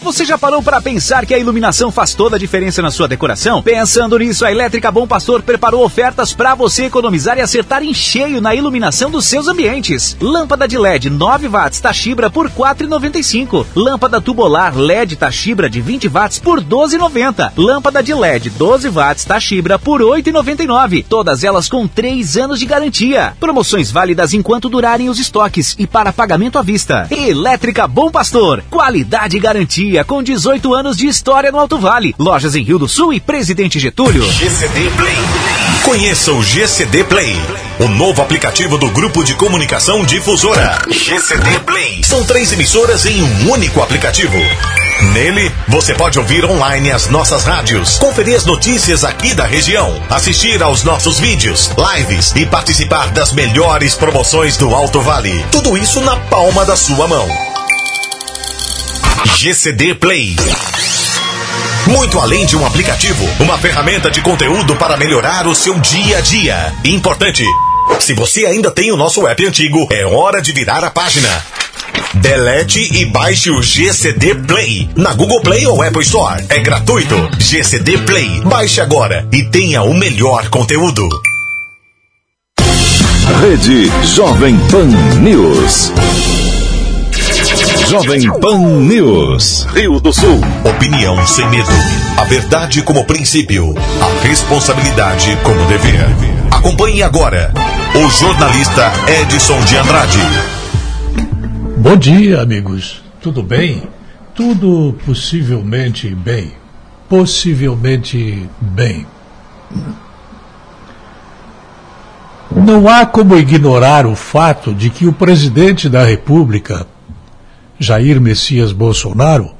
Você já parou para pensar que a iluminação faz toda a diferença na sua decoração? Pensando nisso, a Elétrica Bom Pastor preparou ofertas para você economizar e acertar em cheio na iluminação dos seus ambientes. Lâmpada de LED 9 watts Tachibra por 4,95. Lâmpada tubular LED Tachibra de 20 watts por 12,90. Lâmpada de LED 12 watts Tachibra por 8,99. Todas elas com 3 anos de garantia. Promoções válidas enquanto durarem os estoques e para pagamento à vista. Elétrica Bom Pastor, qualidade e garantia com 18 anos de história no Alto Vale. Lojas em Rio do Sul e Presidente Getúlio. GCD Play. Conheça o GCD Play, o novo aplicativo do Grupo de Comunicação Difusora. GCD Play. São três emissoras em um único aplicativo. Nele, você pode ouvir online as nossas rádios, conferir as notícias aqui da região, assistir aos nossos vídeos, lives e participar das melhores promoções do Alto Vale. Tudo isso na palma da sua mão. GCD Play. Muito além de um aplicativo, uma ferramenta de conteúdo para melhorar o seu dia a dia. Importante. Se você ainda tem o nosso app antigo, é hora de virar a página. Delete e baixe o GCD Play na Google Play ou Apple Store. É gratuito. GCD Play. Baixe agora e tenha o melhor conteúdo. Rede Jovem Pan News. Jovem Pan News. Rio do Sul. Opinião sem medo. A verdade como princípio. A responsabilidade como dever. Acompanhe agora o jornalista Edson de Andrade. Bom dia, amigos. Tudo bem? Tudo possivelmente bem. Possivelmente bem. Não há como ignorar o fato de que o presidente da República Jair Messias Bolsonaro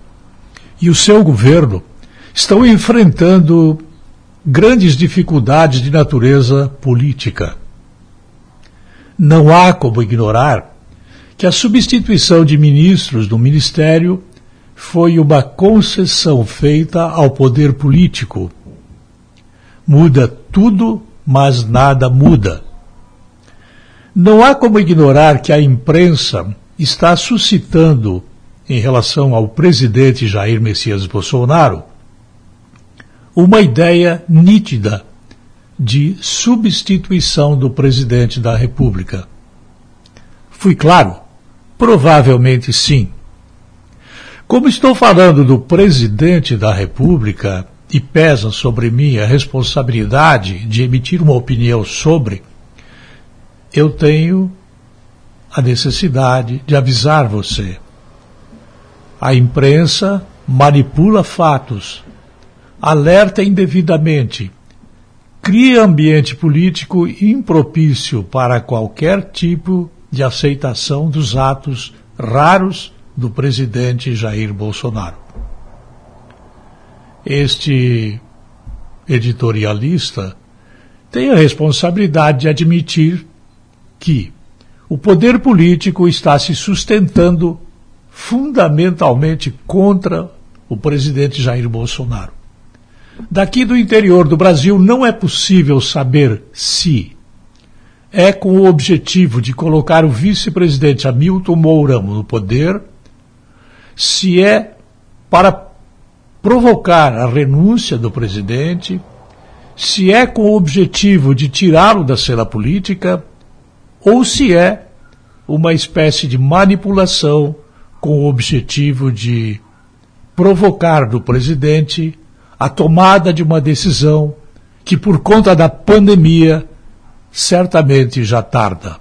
e o seu governo estão enfrentando grandes dificuldades de natureza política. Não há como ignorar que a substituição de ministros do ministério foi uma concessão feita ao poder político. Muda tudo, mas nada muda. Não há como ignorar que a imprensa está suscitando, em relação ao presidente Jair Messias Bolsonaro, uma ideia nítida de substituição do presidente da República. Fui claro? Provavelmente sim. Como estou falando do presidente da República e pesa sobre mim a responsabilidade de emitir uma opinião sobre, eu tenho a necessidade de avisar você. A imprensa manipula fatos, alerta indevidamente, cria ambiente político impropício para qualquer tipo de aceitação dos atos raros do presidente Jair Bolsonaro. Este editorialista, tem a responsabilidade de admitir que o poder político está se sustentando fundamentalmente contra o presidente Jair Bolsonaro. Daqui do interior do Brasil não é possível saber se é com o objetivo de colocar o vice-presidente Hamilton Mourão no poder, se é para provocar a renúncia do presidente, se é com o objetivo de tirá-lo da cena política, ou se é uma espécie de manipulação com o objetivo de provocar do presidente a tomada de uma decisão que, por conta da pandemia, certamente já tarda.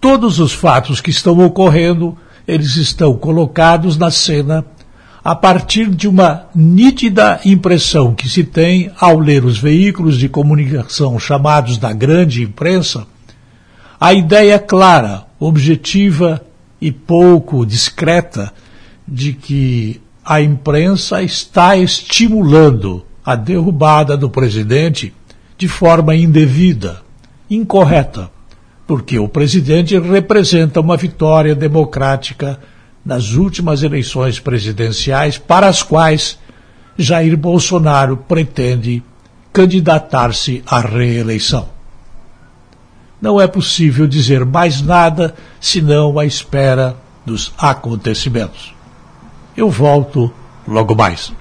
Todos os fatos que estão ocorrendo, eles estão colocados na cena a partir de uma nítida impressão que se tem ao ler os veículos de comunicação chamados da grande imprensa, a ideia clara, objetiva e pouco discreta de que a imprensa está estimulando a derrubada do presidente de forma indevida, incorreta, porque o presidente representa uma vitória democrática nas últimas eleições presidenciais para as quais Jair Bolsonaro pretende candidatar-se à reeleição. Não é possível dizer mais nada senão à espera dos acontecimentos. Eu volto logo mais.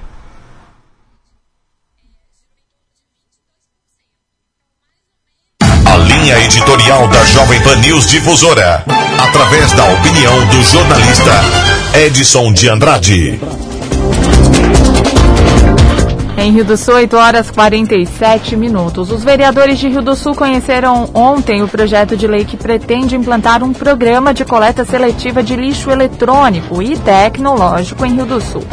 Linha editorial da Jovem Pan News Difusora, através da opinião do jornalista Edson de Andrade. Em Rio do Sul, 8 horas 47 minutos. Os vereadores de Rio do Sul conheceram ontem o projeto de lei que pretende implantar um programa de coleta seletiva de lixo eletrônico e tecnológico em Rio do Sul.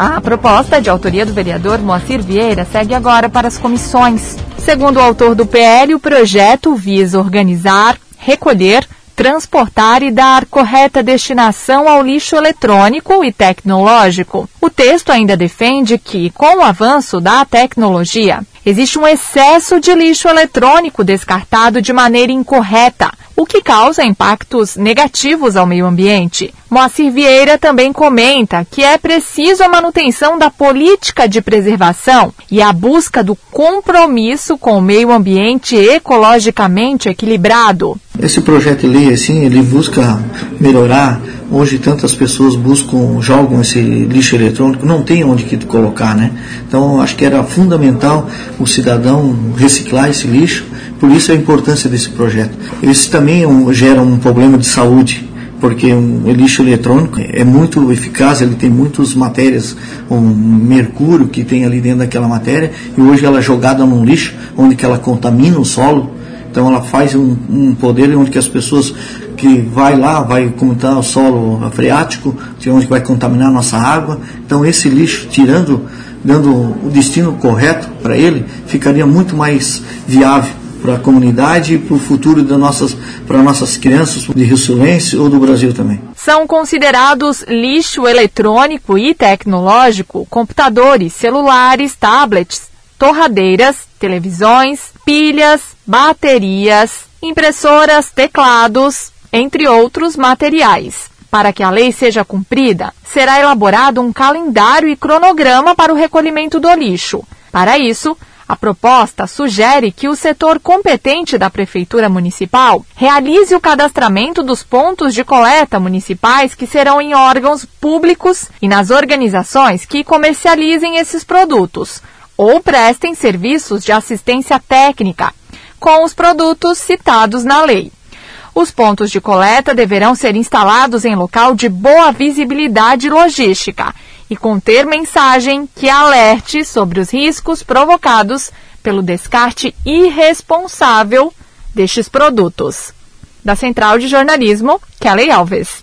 A proposta, de autoria do vereador Moacir Vieira, segue agora para as comissões. Segundo o autor do PL, o projeto visa organizar, recolher, transportar e dar correta destinação ao lixo eletrônico e tecnológico. O texto ainda defende que, com o avanço da tecnologia, existe um excesso de lixo eletrônico descartado de maneira incorreta, o que causa impactos negativos ao meio ambiente. Moacir Vieira também comenta que é preciso a manutenção da política de preservação e a busca do compromisso com o meio ambiente ecologicamente equilibrado. Esse projeto de lei, assim, ele busca melhorar. Hoje tantas pessoas buscam, jogam esse lixo eletrônico, não tem onde que colocar, né? Então acho que era fundamental o cidadão reciclar esse lixo por isso a importância desse projeto. Esse também é um, gera um problema de saúde, porque o lixo eletrônico é muito eficaz, ele tem muitas matérias, um mercúrio que tem ali dentro daquela matéria, e hoje ela é jogada num lixo, onde que ela contamina o solo, então ela faz um, um poder onde que as pessoas que vai lá, vai contaminar o solo freático, onde vai contaminar a nossa água. Então esse lixo, tirando, dando o destino correto para ele, ficaria muito mais viável para a comunidade e para o futuro das nossas, para nossas crianças de Rio Sulense ou do Brasil também. São considerados lixo eletrônico e tecnológico computadores, celulares, tablets, torradeiras, televisões, pilhas, baterias, impressoras, teclados, entre outros materiais. Para que a lei seja cumprida, será elaborado um calendário e cronograma para o recolhimento do lixo. Para isso, a proposta sugere que o setor competente da Prefeitura Municipal realize o cadastramento dos pontos de coleta municipais que serão em órgãos públicos e nas organizações que comercializem esses produtos ou prestem serviços de assistência técnica com os produtos citados na lei. Os pontos de coleta deverão ser instalados em local de boa visibilidade logística e conter mensagem que alerte sobre os riscos provocados pelo descarte irresponsável destes produtos. Da Central de Jornalismo, Kelly Alves.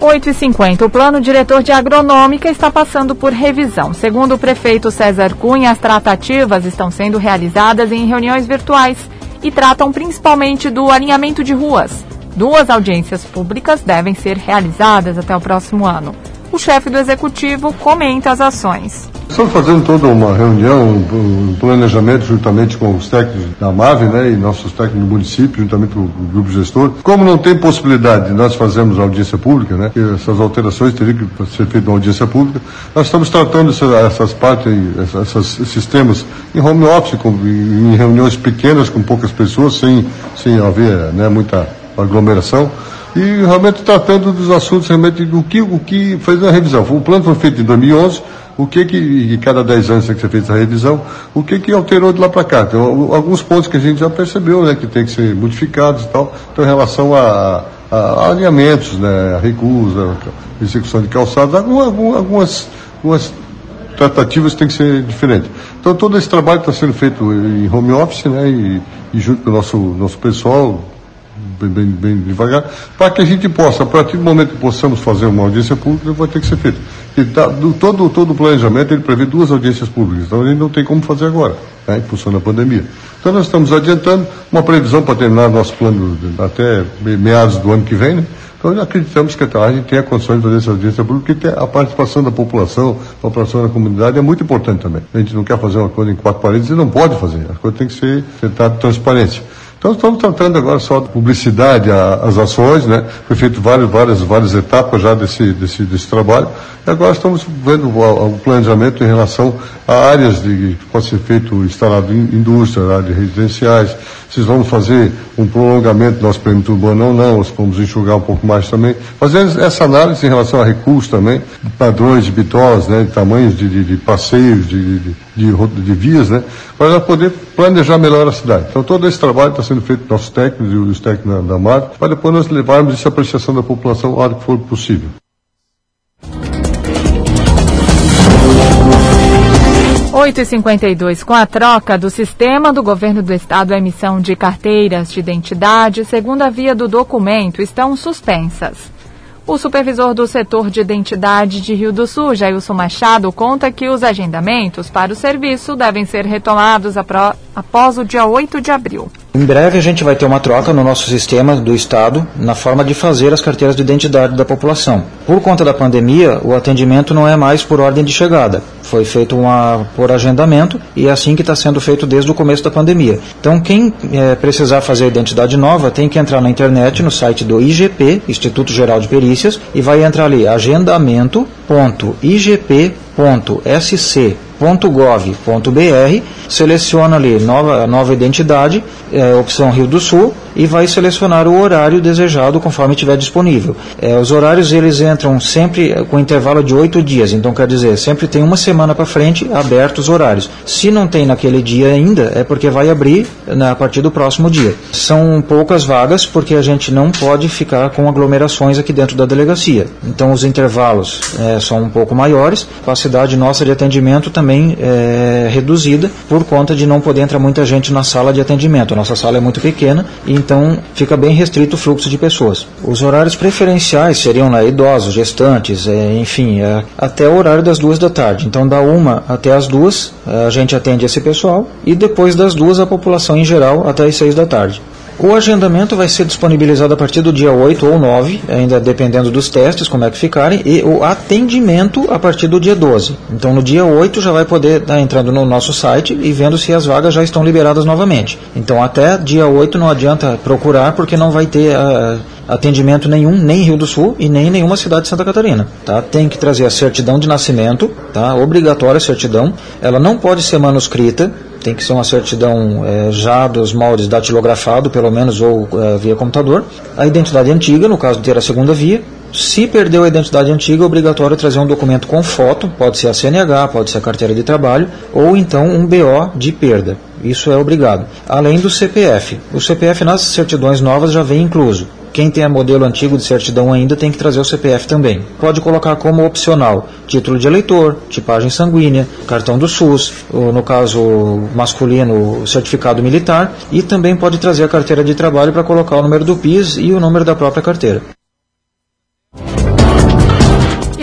8h50. O plano diretor de agronômica está passando por revisão. Segundo o prefeito César Cunha, as tratativas estão sendo realizadas em reuniões virtuais e tratam principalmente do alinhamento de ruas, Duas audiências públicas devem ser realizadas até o próximo ano. o chefe do executivo comenta as ações. Estamos fazendo toda uma reunião, um planejamento juntamente com os técnicos da MAVE né, e nossos técnicos do município, juntamente com o grupo gestor. Como não tem possibilidade de nós fazermos audiência pública, né, essas alterações teriam que ser feitas uma audiência pública, nós estamos tratando essas, essas partes, essas, esses temas em home office, com, em reuniões pequenas com poucas pessoas, sem, sem haver né, muita aglomeração e realmente tratando dos assuntos realmente do que o que fez a revisão. O plano foi feito em 2011 o que que, cada 10 anos que ser feita essa revisão, o que que alterou de lá para cá. Tem alguns pontos que a gente já percebeu, né, que tem que ser modificados e tal, então em relação a, a, a alinhamentos, né, a recusa, a execução de calçados, algumas, algumas, algumas tratativas têm que ser diferentes. Então todo esse trabalho está sendo feito em home office, né, e, e junto com o nosso, nosso pessoal, bem, bem, bem devagar, para que a gente possa, a partir do momento que possamos fazer uma audiência pública, vai ter que ser feito. E tá, do, todo, todo o planejamento ele prevê duas audiências públicas, então a gente não tem como fazer agora, né, em função da pandemia. Então nós estamos adiantando uma previsão para terminar nosso plano até meados do ano que vem, né? Então acreditamos que a gente tem a condição de fazer essa audiência pública, porque a participação da população, a população da comunidade é muito importante também. A gente não quer fazer uma coisa em quatro paredes e não pode fazer. A coisa tem que ser tentada transparência. Então estamos tratando agora só de publicidade, as ações, né? Foi feito várias, várias, várias etapas já desse, desse, desse trabalho. E agora estamos vendo o, o planejamento em relação a áreas de, que pode ser feito instalado em indústria, áreas residenciais, se vamos fazer um prolongamento do nosso perímetro urbano ou não, se vamos enxugar um pouco mais também. Fazendo essa análise em relação a recursos também, padrões de bitolas, né, tamanhos de, de, de passeios, de, de, de, de vias, né, para poder planejar melhor a cidade. Então todo esse trabalho está sendo feito pelos técnicos e os técnicos da, MAR, para depois nós levarmos essa apreciação da população a hora que for possível. 8h52, com a troca do sistema do governo do estado, a emissão de carteiras de identidade, segunda via do documento, estão suspensas. O supervisor do setor de identidade de Rio do Sul, Jailson Machado, conta que os agendamentos para o serviço devem ser retomados após o dia 8 de abril. Em breve a gente vai ter uma troca no nosso sistema do Estado na forma de fazer as carteiras de identidade da população. Por conta da pandemia, o atendimento não é mais por ordem de chegada. Foi feito uma, por agendamento e é assim que está sendo feito desde o começo da pandemia. Então, quem é, precisar fazer a identidade nova tem que entrar na internet, no site do IGP, Instituto Geral de Perícias, e vai entrar ali agendamento.igp.sc .gov.br, seleciona ali nova, nova identidade, é, opção Rio do Sul, e vai selecionar o horário desejado conforme estiver disponível. É, os horários eles entram sempre com intervalo de oito dias, então quer dizer, sempre tem uma semana para frente abertos os horários. Se não tem naquele dia ainda, é porque vai abrir né, a partir do próximo dia. São poucas vagas porque a gente não pode ficar com aglomerações aqui dentro da delegacia. Então os intervalos é, são um pouco maiores, a capacidade nossa de atendimento também é reduzida por conta de não poder entrar muita gente na sala de atendimento. A nossa sala é muito pequena e então fica bem restrito o fluxo de pessoas. Os horários preferenciais seriam né, idosos, gestantes, é, enfim, é, até o horário das duas da tarde. Então, da uma até as duas, a gente atende esse pessoal e depois das duas a população em geral até as seis da tarde. O agendamento vai ser disponibilizado a partir do dia 8 ou 9, ainda dependendo dos testes, como é que ficarem, e o atendimento a partir do dia 12. Então, no dia 8 já vai poder estar entrando no nosso site e vendo se as vagas já estão liberadas novamente. Então, até dia 8 não adianta procurar, porque não vai ter uh, atendimento nenhum, nem em Rio do Sul e nem em nenhuma cidade de Santa Catarina. Tá? Tem que trazer a certidão de nascimento, tá? obrigatória a certidão. Ela não pode ser manuscrita, tem que ser uma certidão é, já dos moldes datilografado, pelo menos, ou é, via computador. A identidade antiga, no caso de ter a segunda via. Se perdeu a identidade antiga, é obrigatório trazer um documento com foto, pode ser a CNH, pode ser a carteira de trabalho, ou então um BO de perda. Isso é obrigado. Além do CPF. O CPF nas certidões novas já vem incluso. Quem tem a modelo antigo de certidão ainda tem que trazer o CPF também. Pode colocar como opcional título de eleitor, tipagem sanguínea, cartão do SUS, ou, no caso masculino, certificado militar, e também pode trazer a carteira de trabalho para colocar o número do PIS e o número da própria carteira.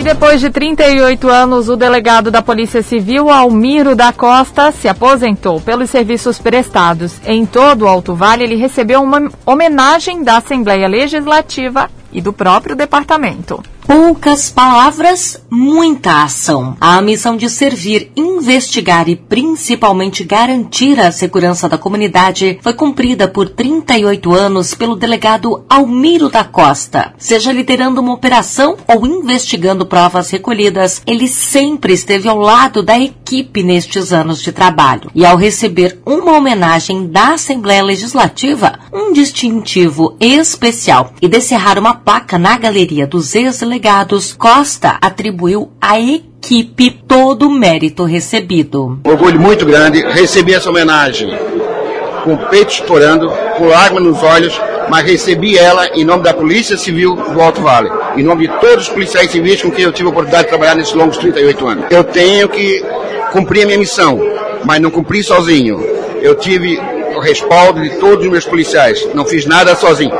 E depois de 38 anos, o delegado da Polícia Civil, Almiro da Costa, se aposentou pelos serviços prestados. Em todo o Alto Vale, ele recebeu uma homenagem da Assembleia Legislativa e do próprio departamento. Poucas palavras, muita ação. A missão de servir, investigar e principalmente garantir a segurança da comunidade foi cumprida por 38 anos pelo delegado Almiro da Costa. Seja liderando uma operação ou investigando provas recolhidas, ele sempre esteve ao lado da equipe nestes anos de trabalho. E ao receber uma homenagem da Assembleia Legislativa, um distintivo especial e descerrar uma placa na galeria dos ex-delegados, Costa atribuiu à equipe todo o mérito recebido. Orgulho muito grande receber essa homenagem com o peito estourando, com lágrimas nos olhos, mas recebi ela em nome da Polícia Civil do Alto Vale, em nome de todos os policiais civis com quem eu tive a oportunidade de trabalhar nesses longos 38 anos. Eu tenho que cumprir a minha missão, mas não cumpri sozinho. Eu tive respaldo de todos os meus policiais, não fiz nada sozinho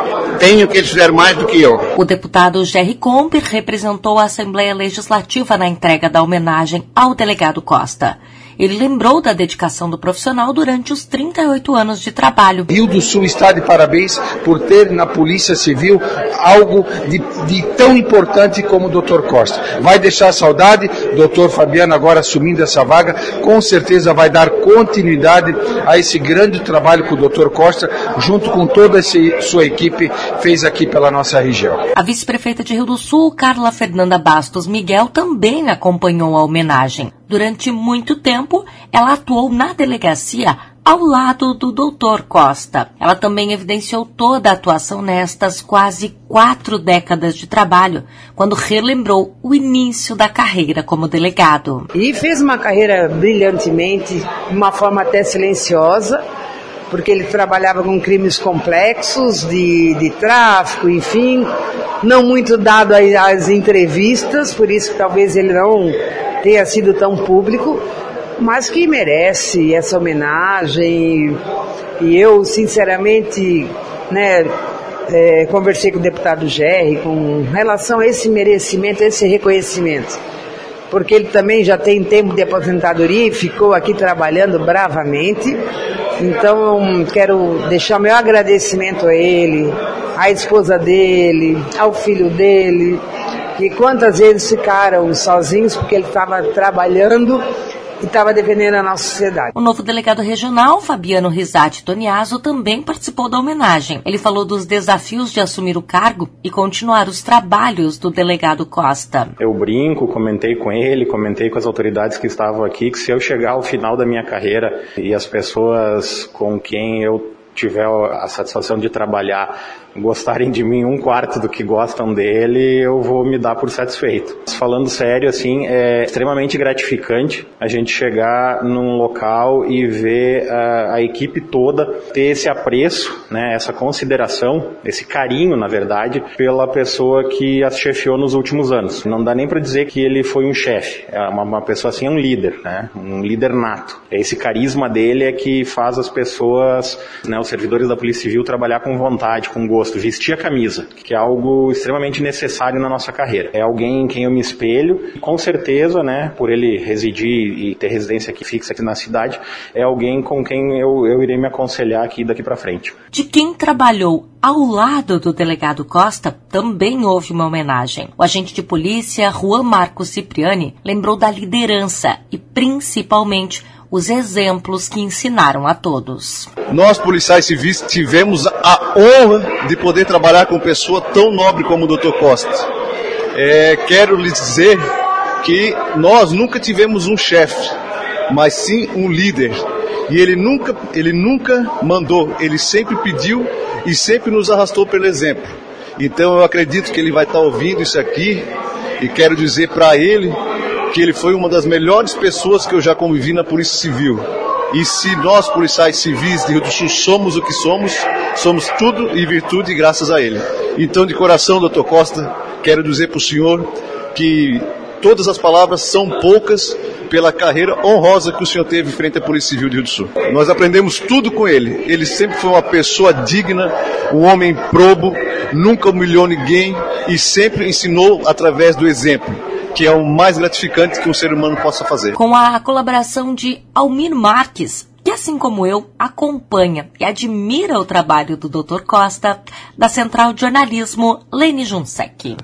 tenho que eles fizeram mais do que eu. O deputado Jerry Comper representou a Assembleia Legislativa na entrega da homenagem ao delegado Costa. Ele lembrou da dedicação do profissional durante os 38 anos de trabalho. Rio do Sul está de parabéns por ter na Polícia Civil algo de, de tão importante como o Dr. Costa. Vai deixar saudade, Dr. Fabiano agora assumindo essa vaga, com certeza vai dar continuidade a esse grande trabalho que o Dr. Costa, junto com toda a sua equipe, fez aqui pela nossa região. A vice-prefeita de Rio do Sul, Carla Fernanda Bastos Miguel, também acompanhou a homenagem. Durante muito tempo, ela atuou na delegacia ao lado do Dr. Costa. Ela também evidenciou toda a atuação nestas quase quatro décadas de trabalho, quando relembrou o início da carreira como delegado. E fez uma carreira brilhantemente, de uma forma até silenciosa, porque ele trabalhava com crimes complexos de, de tráfico, enfim, não muito dado às entrevistas, por isso que talvez ele não tenha sido tão público, mas que merece essa homenagem. E eu, sinceramente, né, é, conversei com o deputado Gerry com relação a esse merecimento, a esse reconhecimento. Porque ele também já tem tempo de aposentadoria e ficou aqui trabalhando bravamente. Então, quero deixar meu agradecimento a ele, à esposa dele, ao filho dele, que quantas vezes ficaram sozinhos porque ele estava trabalhando e estava defendendo a nossa sociedade. O novo delegado regional, Fabiano Risati Toniaso, também participou da homenagem. Ele falou dos desafios de assumir o cargo e continuar os trabalhos do delegado Costa. Eu brinco, comentei com ele, comentei com as autoridades que estavam aqui, que se eu chegar ao final da minha carreira e as pessoas com quem eu tiver a satisfação de trabalhar gostarem de mim um quarto do que gostam dele, eu vou me dar por satisfeito. Falando sério, assim, é extremamente gratificante a gente chegar num local e ver a, a equipe toda ter esse apreço, né, essa consideração, esse carinho, na verdade, pela pessoa que as chefiou nos últimos anos. Não dá nem para dizer que ele foi um chefe, é uma, uma pessoa assim, é um líder, né, um líder nato. Esse carisma dele é que faz as pessoas, né, os servidores da Polícia Civil trabalhar com vontade, com gosto vestir a camisa, que é algo extremamente necessário na nossa carreira. É alguém em quem eu me espelho, e com certeza, né, por ele residir e ter residência aqui fixa aqui na cidade, é alguém com quem eu, eu irei me aconselhar aqui daqui para frente. De quem trabalhou ao lado do delegado Costa, também houve uma homenagem. O agente de polícia Juan Marcos Cipriani lembrou da liderança e principalmente os exemplos que ensinaram a todos. Nós, policiais civis, tivemos a honra de poder trabalhar com pessoa tão nobre como o Dr. Costa. É, quero lhes dizer que nós nunca tivemos um chefe, mas sim um líder. E ele nunca, ele nunca mandou, ele sempre pediu e sempre nos arrastou pelo exemplo. Então eu acredito que ele vai estar ouvindo isso aqui e quero dizer para ele que ele foi uma das melhores pessoas que eu já convivi na Polícia Civil. E se nós, policiais civis de Rio do Sul, somos o que somos, somos tudo e virtude graças a ele. Então, de coração, doutor Costa, quero dizer para o senhor que todas as palavras são poucas pela carreira honrosa que o senhor teve frente à Polícia Civil de Rio do Sul. Nós aprendemos tudo com ele. Ele sempre foi uma pessoa digna, um homem probo, nunca humilhou ninguém e sempre ensinou através do exemplo que é o mais gratificante que um ser humano possa fazer. Com a colaboração de Almir Marques, que assim como eu acompanha e admira o trabalho do Dr. Costa, da Central de Jornalismo Lene Junsec.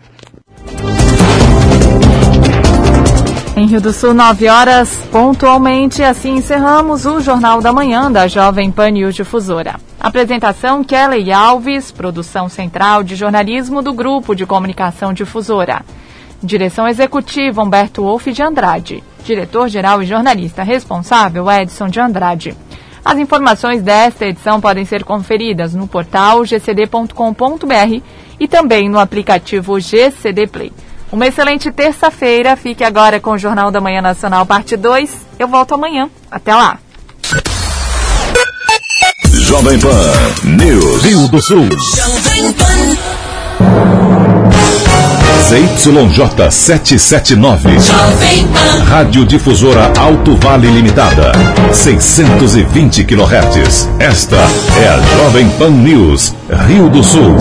Em Rio do Sul, 9 horas, pontualmente, assim encerramos o Jornal da Manhã da Jovem Pan News Difusora. Apresentação Kelly Alves, produção central de jornalismo do Grupo de Comunicação Difusora. Direção executiva Humberto Wolff de Andrade. Diretor-geral e jornalista responsável Edson de Andrade. As informações desta edição podem ser conferidas no portal gcd.com.br e também no aplicativo GCD Play. Uma excelente terça-feira. Fique agora com o Jornal da Manhã Nacional, parte 2. Eu volto amanhã. Até lá. Jovem Pan News. Rio do Sul. ZYJ 779. Rádio Difusora Alto Vale Limitada. 620 kHz. Esta é a Jovem Pan News, Rio do Sul.